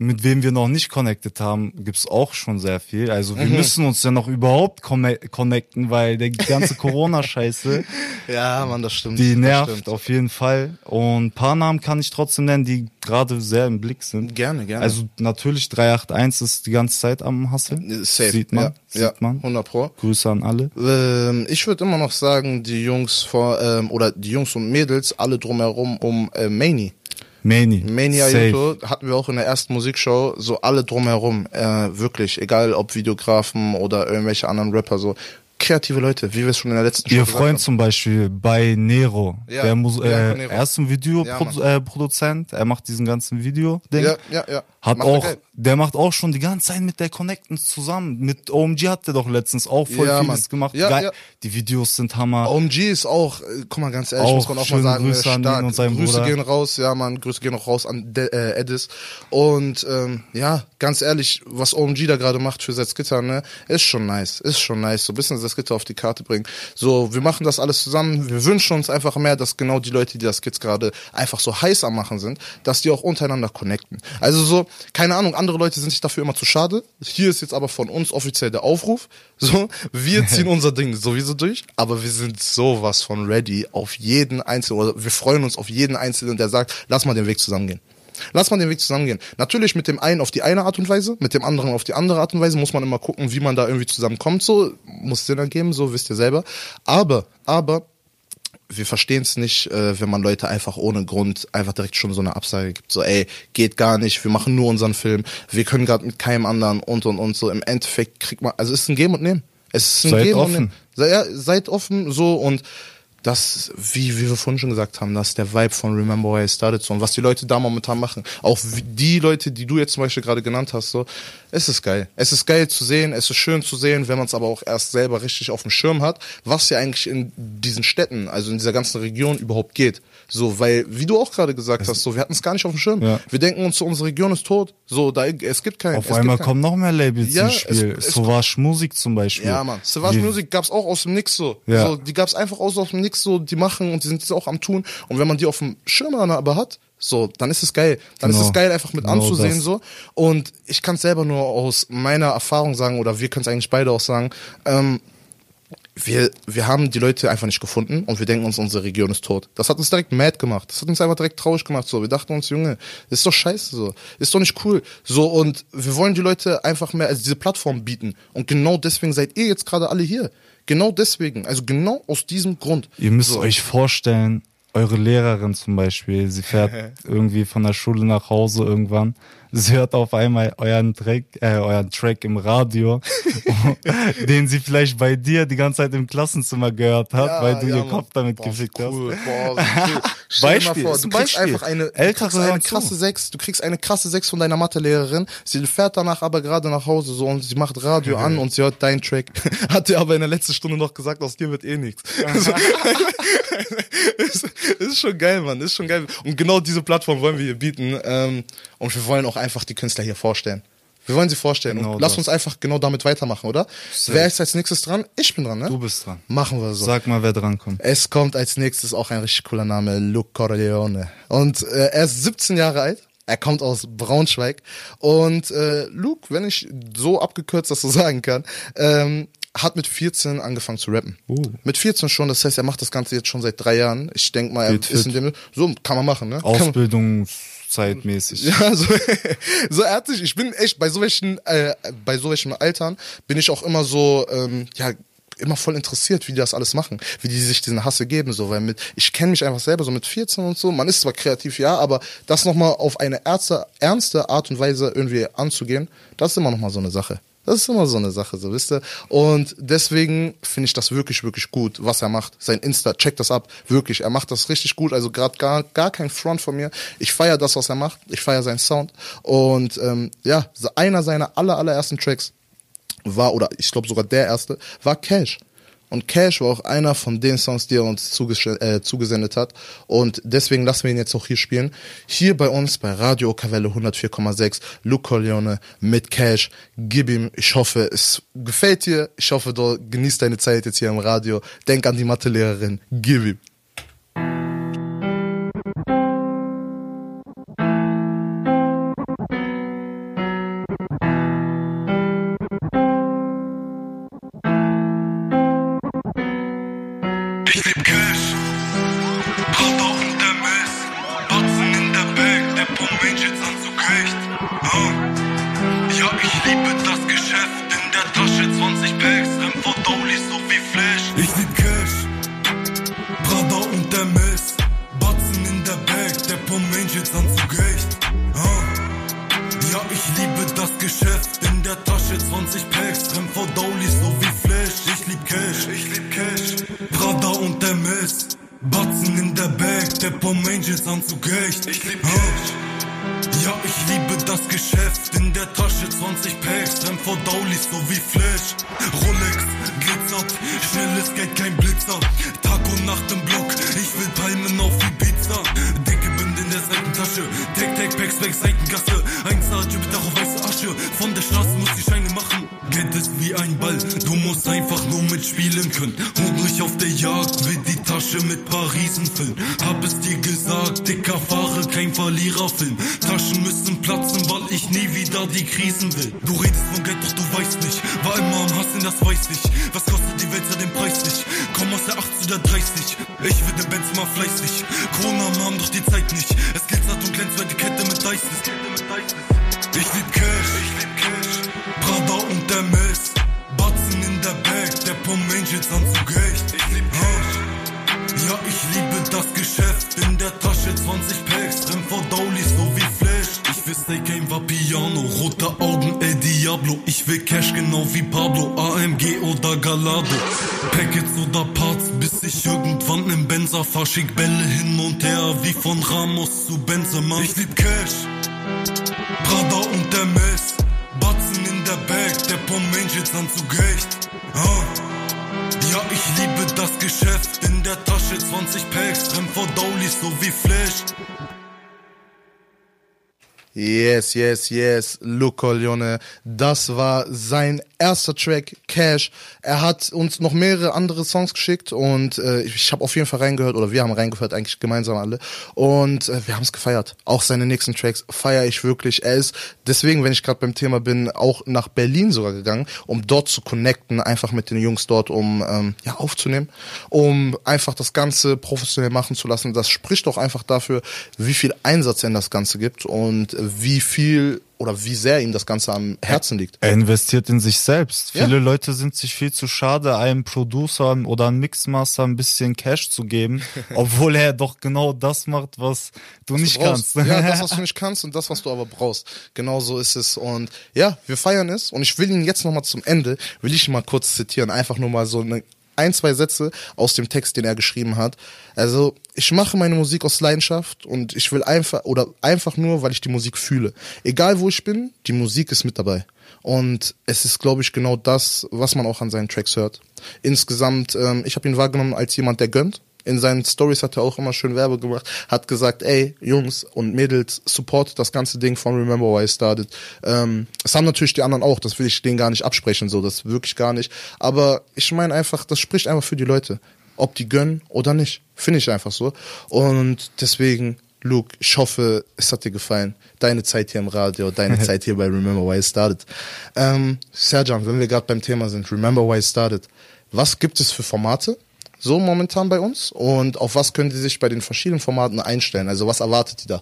mit wem wir noch nicht connected haben, gibt's auch schon sehr viel. Also Mhm. wir müssen uns ja noch überhaupt conne- connecten, weil der ganze Corona-Scheiße, Ja, Mann, das stimmt. die nervt stimmt. auf jeden Fall. Und ein paar Namen kann ich trotzdem nennen, die gerade sehr im Blick sind. Gerne, gerne. Also natürlich 381 ist die ganze Zeit am Hasseln. Safe. Sieht man, ja, sieht ja, man. 100 Pro. Grüße an alle. Ähm, ich würde immer noch sagen, die Jungs vor, ähm, oder die Jungs und Mädels, alle drumherum um äh, Mani. Mani. Mani Safe. Hatten wir auch in der ersten Musikshow, so alle drumherum, äh, wirklich, egal ob Videografen oder irgendwelche anderen Rapper, so kreative Leute, wie wir es schon in der letzten Show Ihr Freund haben. zum Beispiel bei Nero. Ja, der Mus Bianco äh, Nero. er ist ein Ja, Videoproduzent, Mann. äh, er macht diesen ganzen Video-Ding. Ja, ja, ja. Hat Macht auch, der macht auch schon die ganze Zeit mit der Connectens zusammen. Mit OMG hat der doch letztens auch voll Ja, vieles Mann. gemacht. Ja, Geil. ja. Die Videos sind Hammer. OMG ist auch, äh, guck mal ganz ehrlich, Auch muss man auch mal sagen, Grüße an ihn stark. und seinen Grüße Bruder. gehen raus, ja man, Grüße gehen auch raus an De äh, Edis. Und ähm, ja, ganz ehrlich, was OMG da gerade macht für Setzgitter, ne, ist schon nice, ist schon nice, so ein bisschen Setzgitter auf die Karte bringen. So, wir machen das alles zusammen, wir wünschen uns einfach mehr, dass genau die Leute, die das jetzt gerade einfach so heiß am machen sind, dass die auch untereinander connecten. Also so, keine Ahnung, andere Leute sind sich dafür immer zu schade. Hier ist jetzt aber von uns offiziell der Aufruf. So, wir ziehen unser Ding sowieso durch, aber wir sind sowas von ready auf jeden Einzelnen, oder wir freuen uns auf jeden Einzelnen, der sagt, lass mal den Weg zusammengehen. Lass mal den Weg zusammengehen. Natürlich mit dem einen auf die eine Art und Weise, mit dem anderen auf die andere Art und Weise muss man immer gucken, wie man da irgendwie zusammenkommt. So muss Sinn ergeben, so wisst ihr selber. Aber, aber wir verstehen es nicht, äh, wenn man Leute einfach ohne Grund einfach direkt schon so eine Absage gibt. So, ey, geht gar nicht, wir machen nur unseren Film, wir können gerade mit keinem anderen und und und so. Im Endeffekt kriegt man, also es ist ein Geben und Nehmen. Es ist ein Seid Geben und offen. Nehmen. Sei, ja, seid offen so und das, wie, wie wir vorhin schon gesagt haben, das ist der Vibe von Remember Where I Started so und was die Leute da momentan machen. Auch die Leute, die du jetzt zum Beispiel gerade genannt hast, so, es ist geil. Es ist geil zu sehen, es ist schön zu sehen, wenn man es aber auch erst selber richtig auf dem Schirm hat, was ja eigentlich in diesen Städten, also in dieser ganzen Region überhaupt geht. So, weil, wie du auch gerade gesagt hast, so, wir hatten es gar nicht auf dem Schirm. Ja. Wir denken uns so, unsere Region ist tot. So, da, es gibt keinen. Auf es einmal keinen. kommen noch mehr Labels Ja, ins Spiel. es- es- Sauvage Musik zum Beispiel. Ja, Mann. Savage Wie- Music gab's auch aus dem Nix so. Ja. so. Die gab's einfach aus, aus dem Nix so, die machen und die sind jetzt auch am tun. Und wenn man die auf dem Schirm aber hat, so, dann ist es geil. Dann Genau. ist es geil, einfach mit Genau anzusehen das. so. Und ich kann selber nur aus meiner Erfahrung sagen, oder wir können es eigentlich beide auch sagen, ähm, wir, wir haben die Leute einfach nicht gefunden und wir denken uns, unsere Region ist tot. Das hat uns direkt mad gemacht. Das hat uns einfach direkt traurig gemacht. So, wir dachten uns, Junge, das ist doch scheiße so. Ist doch nicht cool. So, und wir wollen die Leute einfach mehr als diese Plattform bieten. Und genau deswegen seid ihr jetzt gerade alle hier. Genau deswegen. Also genau aus diesem Grund. Ihr müsst so. euch vorstellen, eure Lehrerin zum Beispiel, sie fährt irgendwie von der Schule nach Hause irgendwann. Sie hört auf einmal euren Track, äh, euren Track im Radio, den sie vielleicht bei dir die ganze Zeit im Klassenzimmer gehört hat, Ja, weil du ja, ihr. Kopf damit Boah, gefickt cool. hast. Boah, cool. Stell mal Beispiel, vor, du kriegst Beispiel. einfach eine, du Ältere eine krasse Sechs, du kriegst eine krasse Sechs von deiner Mathelehrerin, sie fährt danach aber gerade nach Hause so und sie macht Radio an und sie hört deinen Track. Hat dir aber in der letzten Stunde noch gesagt, aus dir wird eh nichts. Also, ist, ist schon geil, Mann, ist schon geil. Und genau diese Plattform wollen wir hier bieten ähm, und wir wollen auch einfach die Künstler hier vorstellen. Wir wollen sie vorstellen Genau und lass uns einfach genau damit weitermachen, oder? Wer ist als nächstes dran? Ich bin dran, ne? Du bist dran. Machen wir so. Sag mal, wer drankommt. Es kommt als nächstes auch ein richtig cooler Name, Luke Corleone. Und äh, er ist 17 Jahre alt. Er kommt aus Braunschweig. Und äh, Luke, wenn ich so abgekürzt das so sagen kann, ähm, hat mit 14 angefangen zu rappen. Uh. Mit 14 schon, das heißt, er macht das Ganze jetzt schon seit drei Jahren. Ich denke mal, er Geht ist in fit. dem. So kann man machen, ne? Kann man, Ausbildungszeitmäßig. ja, so, so er hat sich, ich bin echt bei so welchen, äh, bei so welchen Altern bin ich auch immer so, ähm, ja, immer voll interessiert, wie die das alles machen, wie die sich diesen Hasse geben, so, weil mit, ich kenne mich einfach selber so mit 14 und so, man ist zwar kreativ, ja, aber das nochmal auf eine ernste, ernste Art und Weise irgendwie anzugehen, das ist immer nochmal so eine Sache. Das ist immer so eine Sache, so wisst ihr. Und deswegen finde ich das wirklich, wirklich gut, was er macht. Sein Insta, checkt das ab, wirklich. Er macht das richtig gut. Also gerade gar, gar kein Front von mir. Ich feiere das, was er macht. Ich feiere seinen Sound. Und ähm, ja, einer seiner aller, allerersten Tracks war, oder ich glaube sogar der erste, war Cash. Und Cash war auch einer von den Songs, die er uns äh, zugesendet hat. Und deswegen lassen wir ihn jetzt auch hier spielen. Hier bei uns bei Radio Okavelle 104,6, Luke Corleone mit Cash. Gib ihm. Ich hoffe, es gefällt dir. Ich hoffe, du genießt deine Zeit jetzt hier im Radio. Denk an die Mathelehrerin. Gib ihm. Einfach nur mitspielen können. Hungrig auf der Jagd, will die Tasche mit Parisen füllen. Hab es dir gesagt, dicker fahre kein Verliererfilm. Taschen müssen platzen, weil ich nie wieder die Krisen will. Du redest von Geld, doch du weißt nicht. War immer am Hassen, das weiß ich. Was kostet die Welt, sei den Preis nicht. Komm aus der 80 oder 30. Ich will den Benz mal fleißig. Corona nahm doch die Zeit nicht. Es glitzert und glänzt, weil die Kette mit Dice ist. Ich lieb Cash. Pomangels Anzug echt. Ich lieb Cash. Ja, ich liebe das Geschäft. In der Tasche 20 Packs, Remfo Dolly so wie Flash. Ich will Stay Game war Piano, rote Augen El Diablo. Ich will Cash genau wie Pablo, AMG oder Galado. Packets oder Parts, bis ich irgendwann im Benzer fahr, schick Bälle hin und her, wie von Ramos zu Benzema. Ich lieb Cash, Prada und der Mess, Batzen in der Bag, der Pomangels Anzug echt. Ah. Ja, ich liebe das Geschäft, in der Tasche 20 Packs, Trem vor Dowlies so wie Flash. Yes, yes, yes, Luco Leone. Das war sein erster Track, Cash. Er hat uns noch mehrere andere Songs geschickt und äh, ich, ich habe auf jeden Fall reingehört oder wir haben reingehört, eigentlich gemeinsam alle. Und äh, wir haben es gefeiert. Auch seine nächsten Tracks feiere ich wirklich. Er ist deswegen, wenn ich gerade beim Thema bin, auch nach Berlin sogar gegangen, um dort zu connecten, einfach mit den Jungs dort, um ähm, ja aufzunehmen, um einfach das Ganze professionell machen zu lassen. Das spricht doch einfach dafür, wie viel Einsatz er in das Ganze gibt und wie viel oder wie sehr ihm das Ganze am Herzen liegt. Er investiert in sich selbst. Ja. Viele Leute sind sich viel zu schade, einem Producer oder einem Mixmaster ein bisschen Cash zu geben, obwohl er doch genau das macht, was du nicht du kannst. Ja, das, was du nicht kannst und das, was du aber brauchst. Genau so ist es. Und ja, wir feiern es. Und ich will ihn jetzt nochmal zum Ende, will ich ihn mal kurz zitieren. Einfach nur mal so eine, ein, zwei Sätze aus dem Text, den er geschrieben hat. Also, ich mache meine Musik aus Leidenschaft und ich will einfach, oder einfach nur, weil ich die Musik fühle. Egal wo ich bin, die Musik ist mit dabei. Und es ist, glaube ich, genau das, was man auch an seinen Tracks hört. Insgesamt, ähm, ich habe ihn wahrgenommen als jemand, der gönnt. In seinen Stories hat er auch immer schön Werbe gemacht, hat gesagt, ey, Jungs und Mädels, support das ganze Ding von Remember Why I Started. Ähm, das haben natürlich die anderen auch, das will ich denen gar nicht absprechen, so, das wirklich gar nicht. Aber ich meine einfach, das spricht einfach für die Leute. Ob die gönnen oder nicht. Finde ich einfach so. Und deswegen, Luke, ich hoffe, es hat dir gefallen. Deine Zeit hier im Radio, deine Zeit hier bei Remember Why I Started. Ähm, Serjan, wenn wir gerade beim Thema sind, Remember Why I Started. Was gibt es für Formate? So momentan bei uns und auf was können die sich bei den verschiedenen Formaten einstellen? Also was erwartet die da?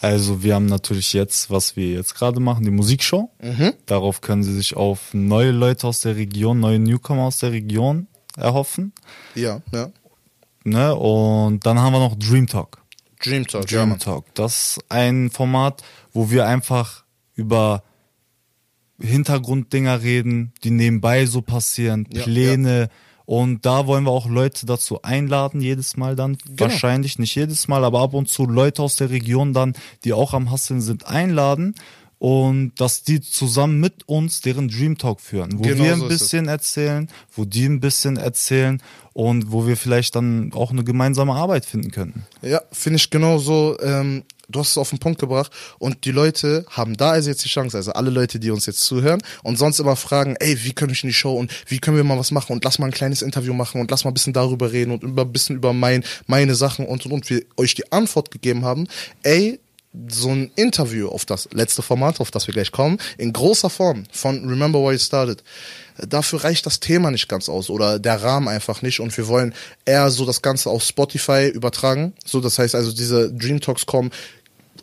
Also wir haben natürlich jetzt, was wir jetzt gerade machen, die Musikshow. Mhm. Darauf können sie sich auf neue Leute aus der Region, neue Newcomer aus der Region erhoffen. Ja, ja. Ne? Und dann haben wir noch Dream Talk. Dream Talk, ja, Dream Mann. Talk. Das ist ein Format, wo wir einfach über Hintergrunddinger reden, die nebenbei so passieren, Ja, Pläne. Und da wollen wir auch Leute dazu einladen, jedes Mal dann. Genau. Wahrscheinlich nicht jedes Mal, aber ab und zu Leute aus der Region dann, die auch am Hasseln sind, einladen. Und dass die zusammen mit uns deren Dream Talk führen, wo Genau wir ein so bisschen erzählen, wo die ein bisschen erzählen und wo wir vielleicht dann auch eine gemeinsame Arbeit finden könnten. Ja, finde ich genauso. Ähm, du hast es auf den Punkt gebracht und die Leute haben da also jetzt die Chance, also alle Leute, die uns jetzt zuhören und sonst immer fragen, ey, wie können ich in die Show und wie können wir mal was machen und lass mal ein kleines Interview machen und lass mal ein bisschen darüber reden und über, ein bisschen über mein, meine Sachen und und und wir euch die Antwort gegeben haben, ey, so ein Interview auf das letzte Format, auf das wir gleich kommen, in großer Form von Remember Why You Started. Dafür reicht das Thema nicht ganz aus oder der Rahmen einfach nicht und wir wollen eher so das Ganze auf Spotify übertragen. So, das heißt also, diese Dream Talks kommen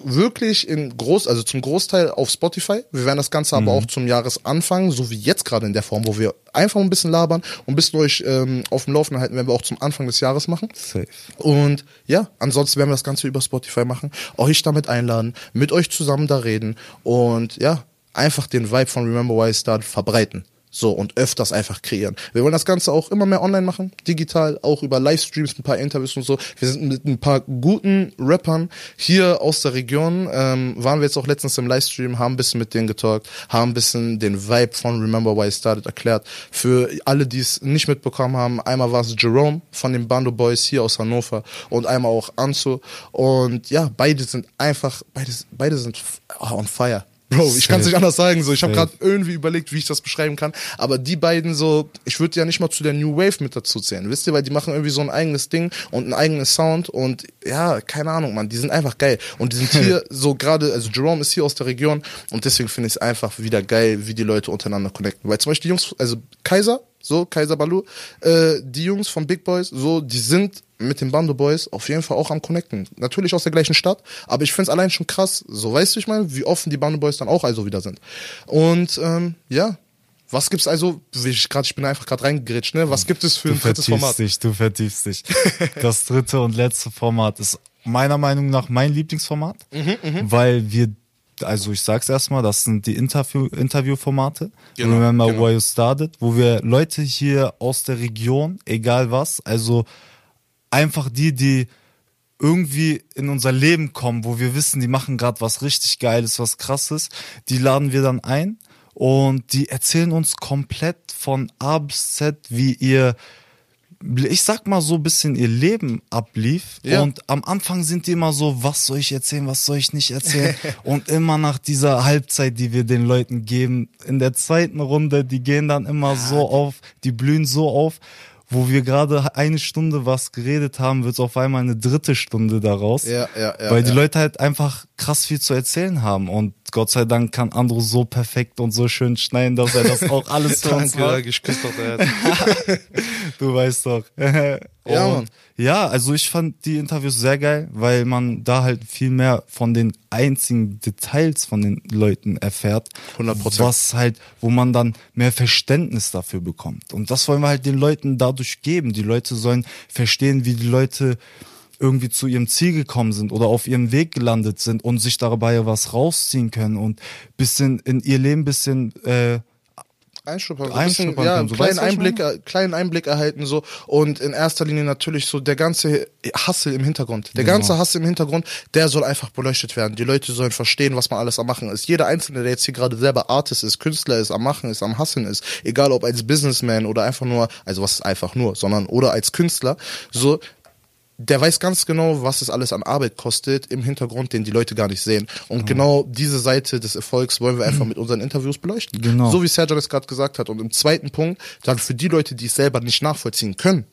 wirklich in groß, also zum Großteil auf Spotify. Wir werden das Ganze aber auch zum Jahresanfang, so wie jetzt gerade in der Form, wo wir einfach ein bisschen labern und ein bisschen euch ähm, auf dem Laufenden halten, werden wir auch zum Anfang des Jahres machen. Safe. Und ja, ansonsten werden wir das Ganze über Spotify machen, euch damit einladen, mit euch zusammen da reden und ja, einfach den Vibe von Remember Why I Started verbreiten. So, und öfters einfach kreieren. Wir wollen das Ganze auch immer mehr online machen, digital, auch über Livestreams, ein paar Interviews und so. Wir sind mit ein paar guten Rappern hier aus der Region, ähm, waren wir jetzt auch letztens im Livestream, haben ein bisschen mit denen getalkt, haben ein bisschen den Vibe von Remember Why I Started erklärt. Für alle, die es nicht mitbekommen haben, einmal war es Jerome von den Bando Boys hier aus Hannover und einmal auch Anso. Und ja, beide sind einfach, beide, beide sind f- on fire. Bro, ich kann es nicht anders sagen. So, ich habe gerade irgendwie überlegt, wie ich das beschreiben kann. Aber die beiden so, ich würde ja nicht mal zu der New Wave mit dazu zählen, wisst ihr, weil die machen irgendwie so ein eigenes Ding und einen eigenen Sound und ja, keine Ahnung, man, die sind einfach geil. Und die sind hier so gerade, also Jerome ist hier aus der Region und deswegen finde ich es einfach wieder geil, wie die Leute untereinander connecten. Weil zum Beispiel die Jungs, also Kaiser, so Kaiser Balu, äh, die Jungs von Big Boys, so, die sind mit den Bando Boys auf jeden Fall auch am Connecten. Natürlich aus der gleichen Stadt, aber ich find's allein schon krass. So, weißt du, ich meine, wie offen die Bando Boys dann auch also wieder sind. Und ähm, ja, was gibt's also, ich, grad, ich bin einfach gerade reingegrätscht, ne? Was gibt es für Du ein drittes vertiefst Format? dich, du vertiefst dich. Das dritte und letzte Format ist meiner Meinung nach mein Lieblingsformat, Mhm, weil wir also ich sag's erstmal, das sind die Interview, Interviewformate. Genau, Remember genau. Where You Started, wo wir Leute hier aus der Region, egal was, also einfach die, die irgendwie in unser Leben kommen, wo wir wissen, die machen gerade was richtig Geiles, was Krasses, die laden wir dann ein und die erzählen uns komplett von A bis Z, wie ihr ich sag mal so ein bisschen ihr Leben ablief Ja. und am Anfang sind die immer so, was soll ich erzählen, was soll ich nicht erzählen und immer nach dieser Halbzeit, die wir den Leuten geben, in der zweiten Runde, die gehen dann immer so auf, die blühen so auf, wo wir gerade eine Stunde was geredet haben, wird auf einmal eine dritte Stunde daraus, Ja, ja, ja, weil die. Leute halt einfach krass viel zu erzählen haben und Gott sei Dank kann Andro so perfekt und so schön schneiden, dass er das auch alles für uns macht. ich küsse doch. Du weißt doch. Ja, Und. Ja, also ich fand die Interviews sehr geil, weil man da halt viel mehr von den einzigen Details von den Leuten erfährt. 100%. Was halt, wo man dann mehr Verständnis dafür bekommt. Und das wollen wir halt den Leuten dadurch geben. Die Leute sollen verstehen, wie die Leute irgendwie zu ihrem Ziel gekommen sind oder auf ihrem Weg gelandet sind und sich dabei was rausziehen können und bisschen in ihr Leben bisschen äh, Einschnuppern, so ein bisschen, Einschnuppern ja, können, so, kleinen Einblick, kleinen Einblick erhalten so und in erster Linie natürlich so der ganze Hassel im Hintergrund. Der Genau. ganze Hassel im Hintergrund, der soll einfach beleuchtet werden. Die Leute sollen verstehen, was man alles am machen ist. Jeder Einzelne, der jetzt hier gerade selber Artist ist, Künstler ist, am Machen ist, am Hasseln ist, egal ob als Businessman oder einfach nur, also was ist einfach nur, sondern oder als Künstler, so der weiß ganz genau, was es alles an Arbeit kostet im Hintergrund, den die Leute gar nicht sehen. Und genau diese Seite des Erfolgs wollen wir einfach mit unseren Interviews beleuchten. Genau. So wie Sergio das gerade gesagt hat. Und im zweiten Punkt, dann für die Leute, die es selber nicht nachvollziehen können,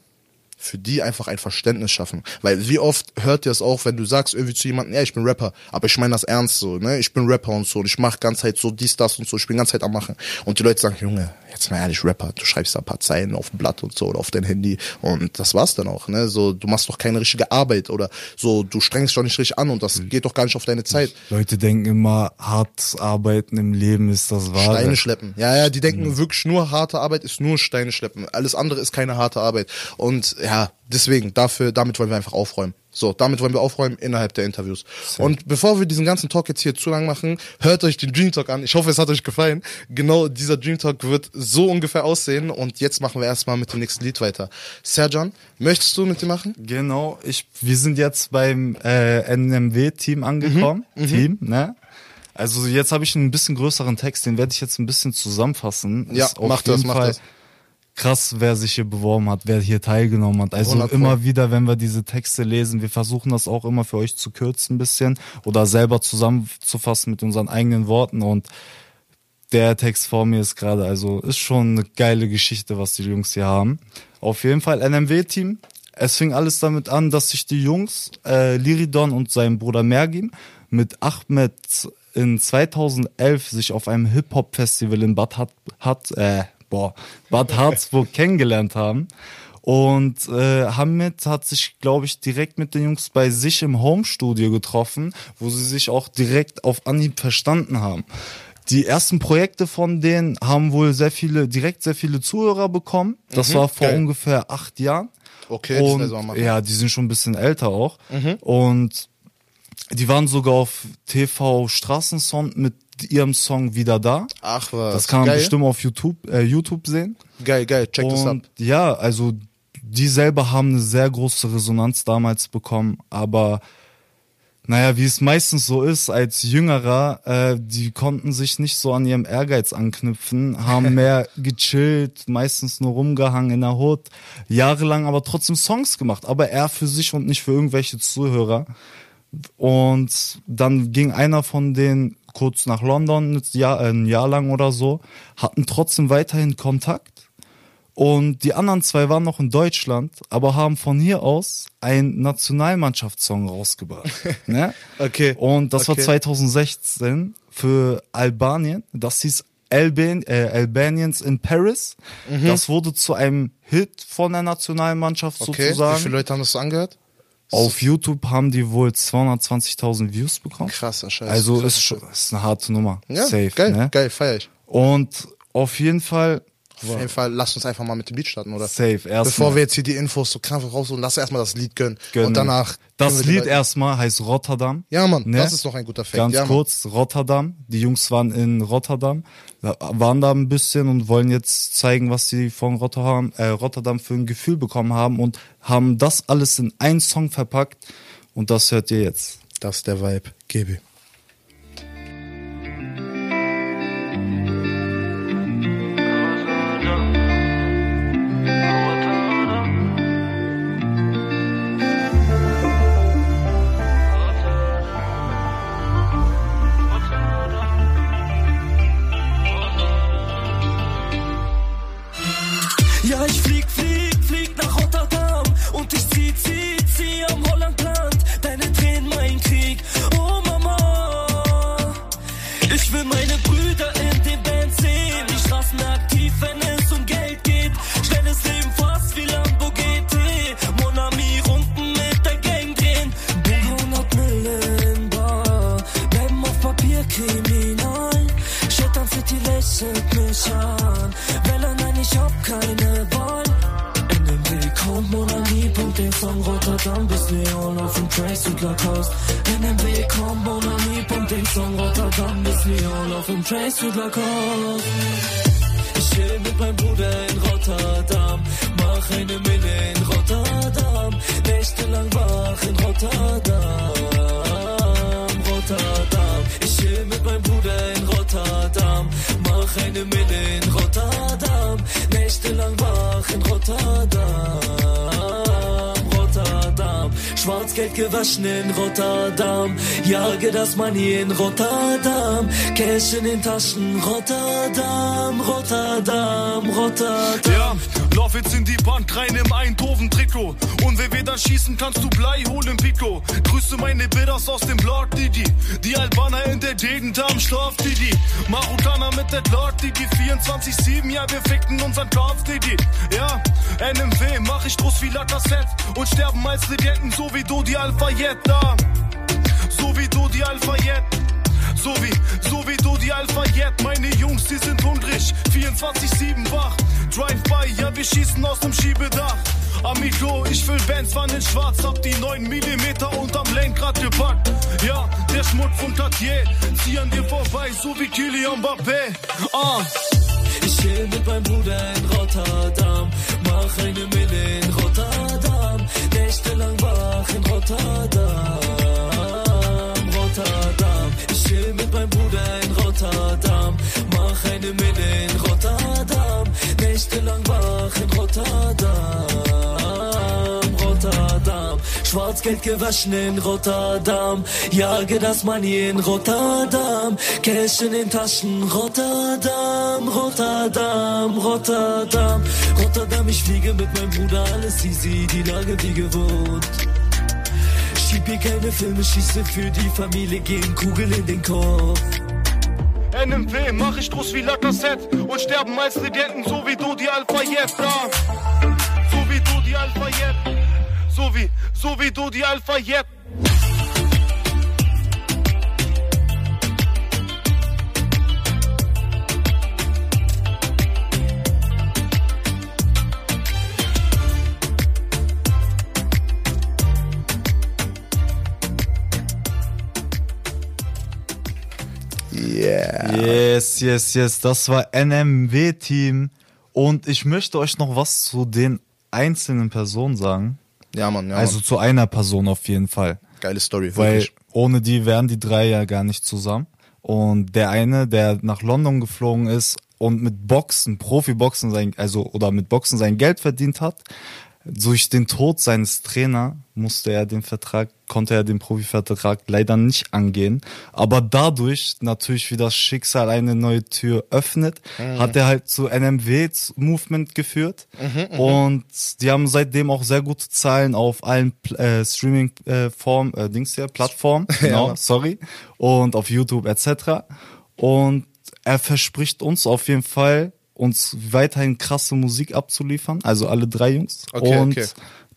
für die einfach ein Verständnis schaffen. Weil wie oft hört ihr es auch, wenn du sagst irgendwie zu jemandem, ja, ich bin Rapper, aber ich meine das ernst so, ne? Ich bin Rapper und so und ich mache ganz Zeit so dies, das und so, ich bin ganz Zeit am machen. Und die Leute sagen, Junge, jetzt mal ehrlich, Rapper, du schreibst da ein paar Zeilen auf ein Blatt und so oder auf dein Handy und das war's dann auch, ne? So, du machst doch keine richtige Arbeit oder so, du strengst doch nicht richtig an und das geht doch gar nicht auf deine Zeit. Leute denken immer, hart arbeiten im Leben ist das wahre. Steine schleppen. Ja, ja, die denken Mhm. wirklich nur harte Arbeit ist nur Steine schleppen. Alles andere ist keine harte Arbeit. Und ja, deswegen, dafür, damit wollen wir einfach aufräumen. So, damit wollen wir aufräumen innerhalb der Interviews. Und bevor wir diesen ganzen Talk jetzt hier zu lang machen, hört euch den Dream Talk an. Ich hoffe, es hat euch gefallen. Genau dieser Dream Talk wird so ungefähr aussehen. Und jetzt machen wir erstmal mit dem nächsten Lied weiter. Serjan, möchtest du mit dem machen? Genau, ich, wir sind jetzt beim äh, NMW-Team angekommen. Mhm, Team, ne? Also jetzt habe ich einen bisschen größeren Text, den werde ich jetzt ein bisschen zusammenfassen. Ja, Ist mach das, jeden mach Fall das. Krass, wer sich hier beworben hat, wer hier teilgenommen hat. Also 100 Pro. immer wieder, wenn wir diese Texte lesen, wir versuchen das auch immer für euch zu kürzen ein bisschen oder selber zusammenzufassen mit unseren eigenen Worten und der Text vor mir ist gerade, also ist schon eine geile Geschichte, was die Jungs hier haben. Auf jeden Fall NMW-Team. Es fing alles damit an, dass sich die Jungs, äh, Liridon und sein Bruder Mergim, mit Ahmed in 2011 sich auf einem Hip-Hop-Festival in Bad, Hat, Hat, äh, boah, Bad Harzburg kennengelernt haben. Und äh, Hamid hat sich, glaube ich, direkt mit den Jungs bei sich im Home-Studio getroffen, wo sie sich auch direkt auf Anhieb verstanden haben. Die ersten Projekte von denen haben wohl sehr viele, direkt sehr viele Zuhörer bekommen. Das Mhm, war vor geil. ungefähr acht Jahren. Okay, das und, ist am Machen. Ja, die sind schon ein bisschen älter auch. Mhm. Und die waren sogar auf TV Straßensound mit ihrem Song wieder da. Ach was. Das kann man geil. bestimmt auf YouTube, äh, YouTube sehen. Geil, geil, check das ab. Und ja, also die selber haben eine sehr große Resonanz damals bekommen, aber naja, wie es meistens so ist, als Jüngerer, äh, die konnten sich nicht so an ihrem Ehrgeiz anknüpfen, haben mehr gechillt, meistens nur rumgehangen in der Hut, jahrelang aber trotzdem Songs gemacht, aber er für sich und nicht für irgendwelche Zuhörer. Und dann ging einer von denen kurz nach London, ein Jahr, ein Jahr lang oder so, hatten trotzdem weiterhin Kontakt. Und die anderen zwei waren noch in Deutschland, aber haben von hier aus einen Nationalmannschaftssong rausgebracht. ne? Okay. Und das Okay. war 2016 für Albanien. Das hieß Alban äh, Albanians in Paris. Mhm. Das wurde zu einem Hit von der Nationalmannschaft Okay, sozusagen. wie viele Leute haben das angehört? Auf YouTube haben die wohl 220.000 Views bekommen. Krasser Scheiß. Also krasser ist, schon, ist eine harte Nummer. Ja, Safe. geil, ne? geil, feier ich. Und auf jeden Fall Auf jeden Fall, lasst uns einfach mal mit dem Lied starten, oder? Safe, erstmal. Bevor wir jetzt hier die Infos so krampf rausholen, lass erstmal das Lied gönnen. Genau. Und danach. Das Lied erstmal heißt Rotterdam. Ja, Mann, Ne? das ist doch ein guter Fact. Ganz ja, kurz, Rotterdam. Die Jungs waren in Rotterdam, waren da ein bisschen und wollen jetzt zeigen, was sie von Rotterdam, äh, Rotterdam für ein Gefühl bekommen haben und haben das alles in einen Song verpackt und das hört ihr jetzt. Das ist der Vibe. Gebi. Lächelt mich an, Welle, nein, ich hab keine Wahl. NMW kommt Monami, Punkt den Song Rotterdam bis Leon auf dem Trace Südler Coast. NMW kommt Monami, Punkt den Song Rotterdam bis Leon auf dem Trace Südler Coast. Ich chill mit meinem Bruder in Rotterdam, mach eine Mille in Rotterdam, nächtelang wach in Rotterdam, Rotterdam. Ich chill mit meinem Bruder in Rotterdam, mach eine Mille in Rotterdam, nächtelang wach in Rotterdam, Schwarzgeld gewaschen in Rotterdam, jage das Money in Rotterdam, Cash in den Taschen, Rotterdam, Rotterdam, Rotterdam. Ja, lauf jetzt in die Bank rein im Eindhoven-Trikot. Und wenn wir dann schießen, kannst du Blei holen, Pico. Grüße meine Bidders aus dem Block, Didi. Die Albaner in der Gegend am Stoff, Didi. Marokkaner mit der Lord, Didi. 24-7, ja, wir ficken unseren Kopf, Didi. Ja, NMW, mach ich groß wie La Cassette. Und sterben als Legenden, so wie du die Alpha-Jet So wie du die Alpha-Jet. So wie, so wie du die Alpha-Jet. Meine Jungs, die sind hungrig. 24-7 wach. Drive-by, ja, wir schießen aus dem Schiebedach. Amigo, ich will Bands, wann in schwarz. Hab die 9 mm unterm Lenkrad gepackt. Ja, der Schmuck von Cartier. Zieh an dir vorbei, so wie Kylian Mbappé. Ah. Ich chill mit meinem Bruder in Rotterdam, mach eine Mille in Rotterdam, nächtelang wach in Rotterdam, Rotterdam. Ich chill mit meinem Bruder in Rotterdam, mach eine Mille in Rotterdam, nächtelang wach in Rotterdam, Rotterdam. Schwarzgeld gewaschen in Rotterdam, jage das Money in Rotterdam, Cash in den Taschen, Rotterdam, Rotterdam, Rotterdam, Rotterdam, ich fliege mit meinem Bruder, alles easy, die Lage wie gewohnt. Schieb hier keine Filme, schieße für die Familie, gehen Kugel in den Kopf. NMW, mach ich groß wie La Cassette. Und sterben als Legenden, so wie du die Alpha-Jet. Ah. So wie du die Alpha-Jet. So wie, so wie du die Alpha-Jet. Yeah. Yes, yes, yes. Das war NMW-Team. Und ich möchte euch noch was zu den einzelnen Personen sagen. Ja, Mann, ja. Also Mann. zu einer Person auf jeden Fall. Geile Story, Weil wirklich. ohne die wären die drei ja gar nicht zusammen. Und der eine, der nach London geflogen ist und mit Boxen, Profiboxen sein, also oder mit Boxen sein Geld verdient hat, durch den Tod seines Trainer musste er den Vertrag, konnte er den Profivertrag leider nicht angehen. Aber dadurch natürlich, wie das Schicksal eine neue Tür öffnet, hat er halt zu NMW Movement geführt. und die haben seitdem auch sehr gute Zahlen auf allen äh, Streaming-Form, äh, Dings hier, Plattformen, genau, sorry, und auf YouTube etc. Und er verspricht uns auf jeden Fall, uns weiterhin krasse Musik abzuliefern, also alle drei Jungs. Okay, und okay.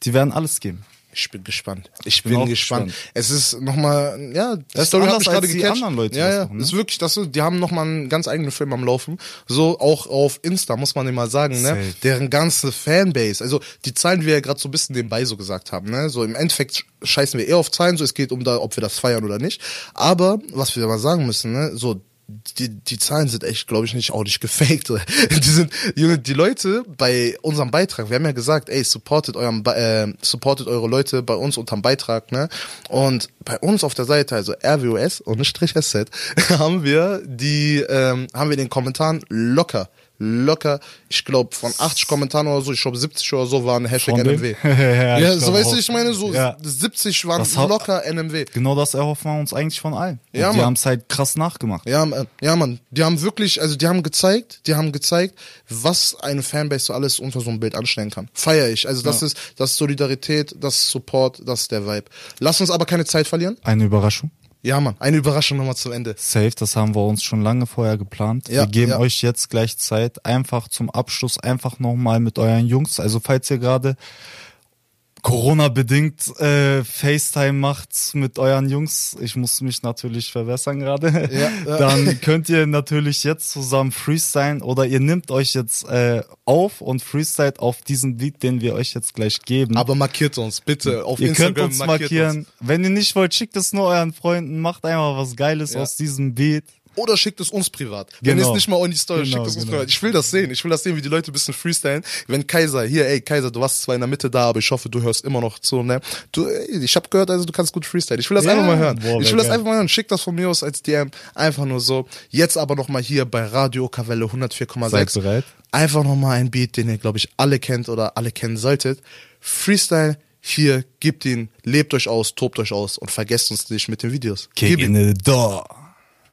die werden alles geben. Ich bin gespannt. Ich bin bin, gespannt. gespannt. Es ist nochmal, ja, die Das Story hat mich gerade als die gecatcht. anderen Leute, Ja, ja, machen, ne? ist wirklich, das, die haben nochmal einen ganz eigenen Film am Laufen. So auch auf Insta, muss man immer sagen, ne? Safe. Deren ganze Fanbase, also die Zahlen, die wir ja gerade so ein bisschen nebenbei so gesagt haben, ne? So im Endeffekt scheißen wir eher auf Zahlen, so es geht um da, ob wir das feiern oder nicht. Aber, was wir mal sagen müssen, ne? So, die, die Zahlen sind echt, glaube ich, nicht auch nicht gefaked. Die sind, Junge, die Leute bei unserem Beitrag, wir haben ja gesagt, ey, supportet euren, äh, supportet eure Leute bei uns unterm Beitrag, ne? Und bei uns auf der Seite, also RWOS und Strich SZ, haben wir die, ähm, haben wir den Kommentaren locker, locker, ich glaube von 80 Kommentaren oder so, ich glaube 70 oder so waren Hashtag NMW. Ja, ja, so weißt du, ich meine, so Ja. 70 waren hat- locker NMW. Genau das erhoffen wir uns eigentlich von allen. Ja, die haben es halt krass nachgemacht. Ja, Mann, ja, Mann. Die haben wirklich, also die haben gezeigt, die haben gezeigt, was eine Fanbase so alles unter so einem Bild anstellen kann. Feier ich. Also das ist, das ist Solidarität, das ist Support, das ist der Vibe. Lass uns aber keine Zeit verlieren. Eine Überraschung. Ja, Mann. Eine Überraschung nochmal zum Ende. Safe, das haben wir uns schon lange vorher geplant. Ja, wir geben ja. euch jetzt gleich Zeit, einfach zum Abschluss, einfach nochmal mit euren Jungs. Also falls ihr gerade Corona-bedingt äh, FaceTime macht mit euren Jungs, ich muss mich natürlich verbessern gerade, Ja, ja. dann könnt ihr natürlich jetzt zusammen freestylen oder ihr nehmt euch jetzt äh, auf und freestylt auf diesen Beat, den wir euch jetzt gleich geben. Aber markiert uns, bitte, auf Ihr Instagram könnt uns markieren. Uns. Wenn ihr nicht wollt, schickt es nur euren Freunden. Macht einfach was Geiles Ja. aus diesem Beat. Oder schickt es uns privat. Wenn Genau. ihr es nicht mal on die Story, Genau, schickt es uns genau. privat. Ich will das sehen. Ich will das sehen, wie die Leute ein bisschen freestylen. Wenn Kaiser, hier, ey, Kaiser, du warst zwar in der Mitte da, aber ich hoffe, du hörst immer noch zu, ne? Du, ey, ich habe gehört, also du kannst gut freestylen. Ich will das Ja. einfach mal hören. Boah, ich will das geil. einfach mal hören. Schick das von mir aus als DM. Einfach nur so. Jetzt aber noch mal hier bei Radio Kavelle 104,6. Seid bereit? Einfach noch mal ein Beat, den ihr, glaube ich, alle kennt oder alle kennen solltet. Freestyle, hier, gebt ihn, lebt euch aus, tobt euch aus und vergesst uns nicht mit den Videos. Kick in the door.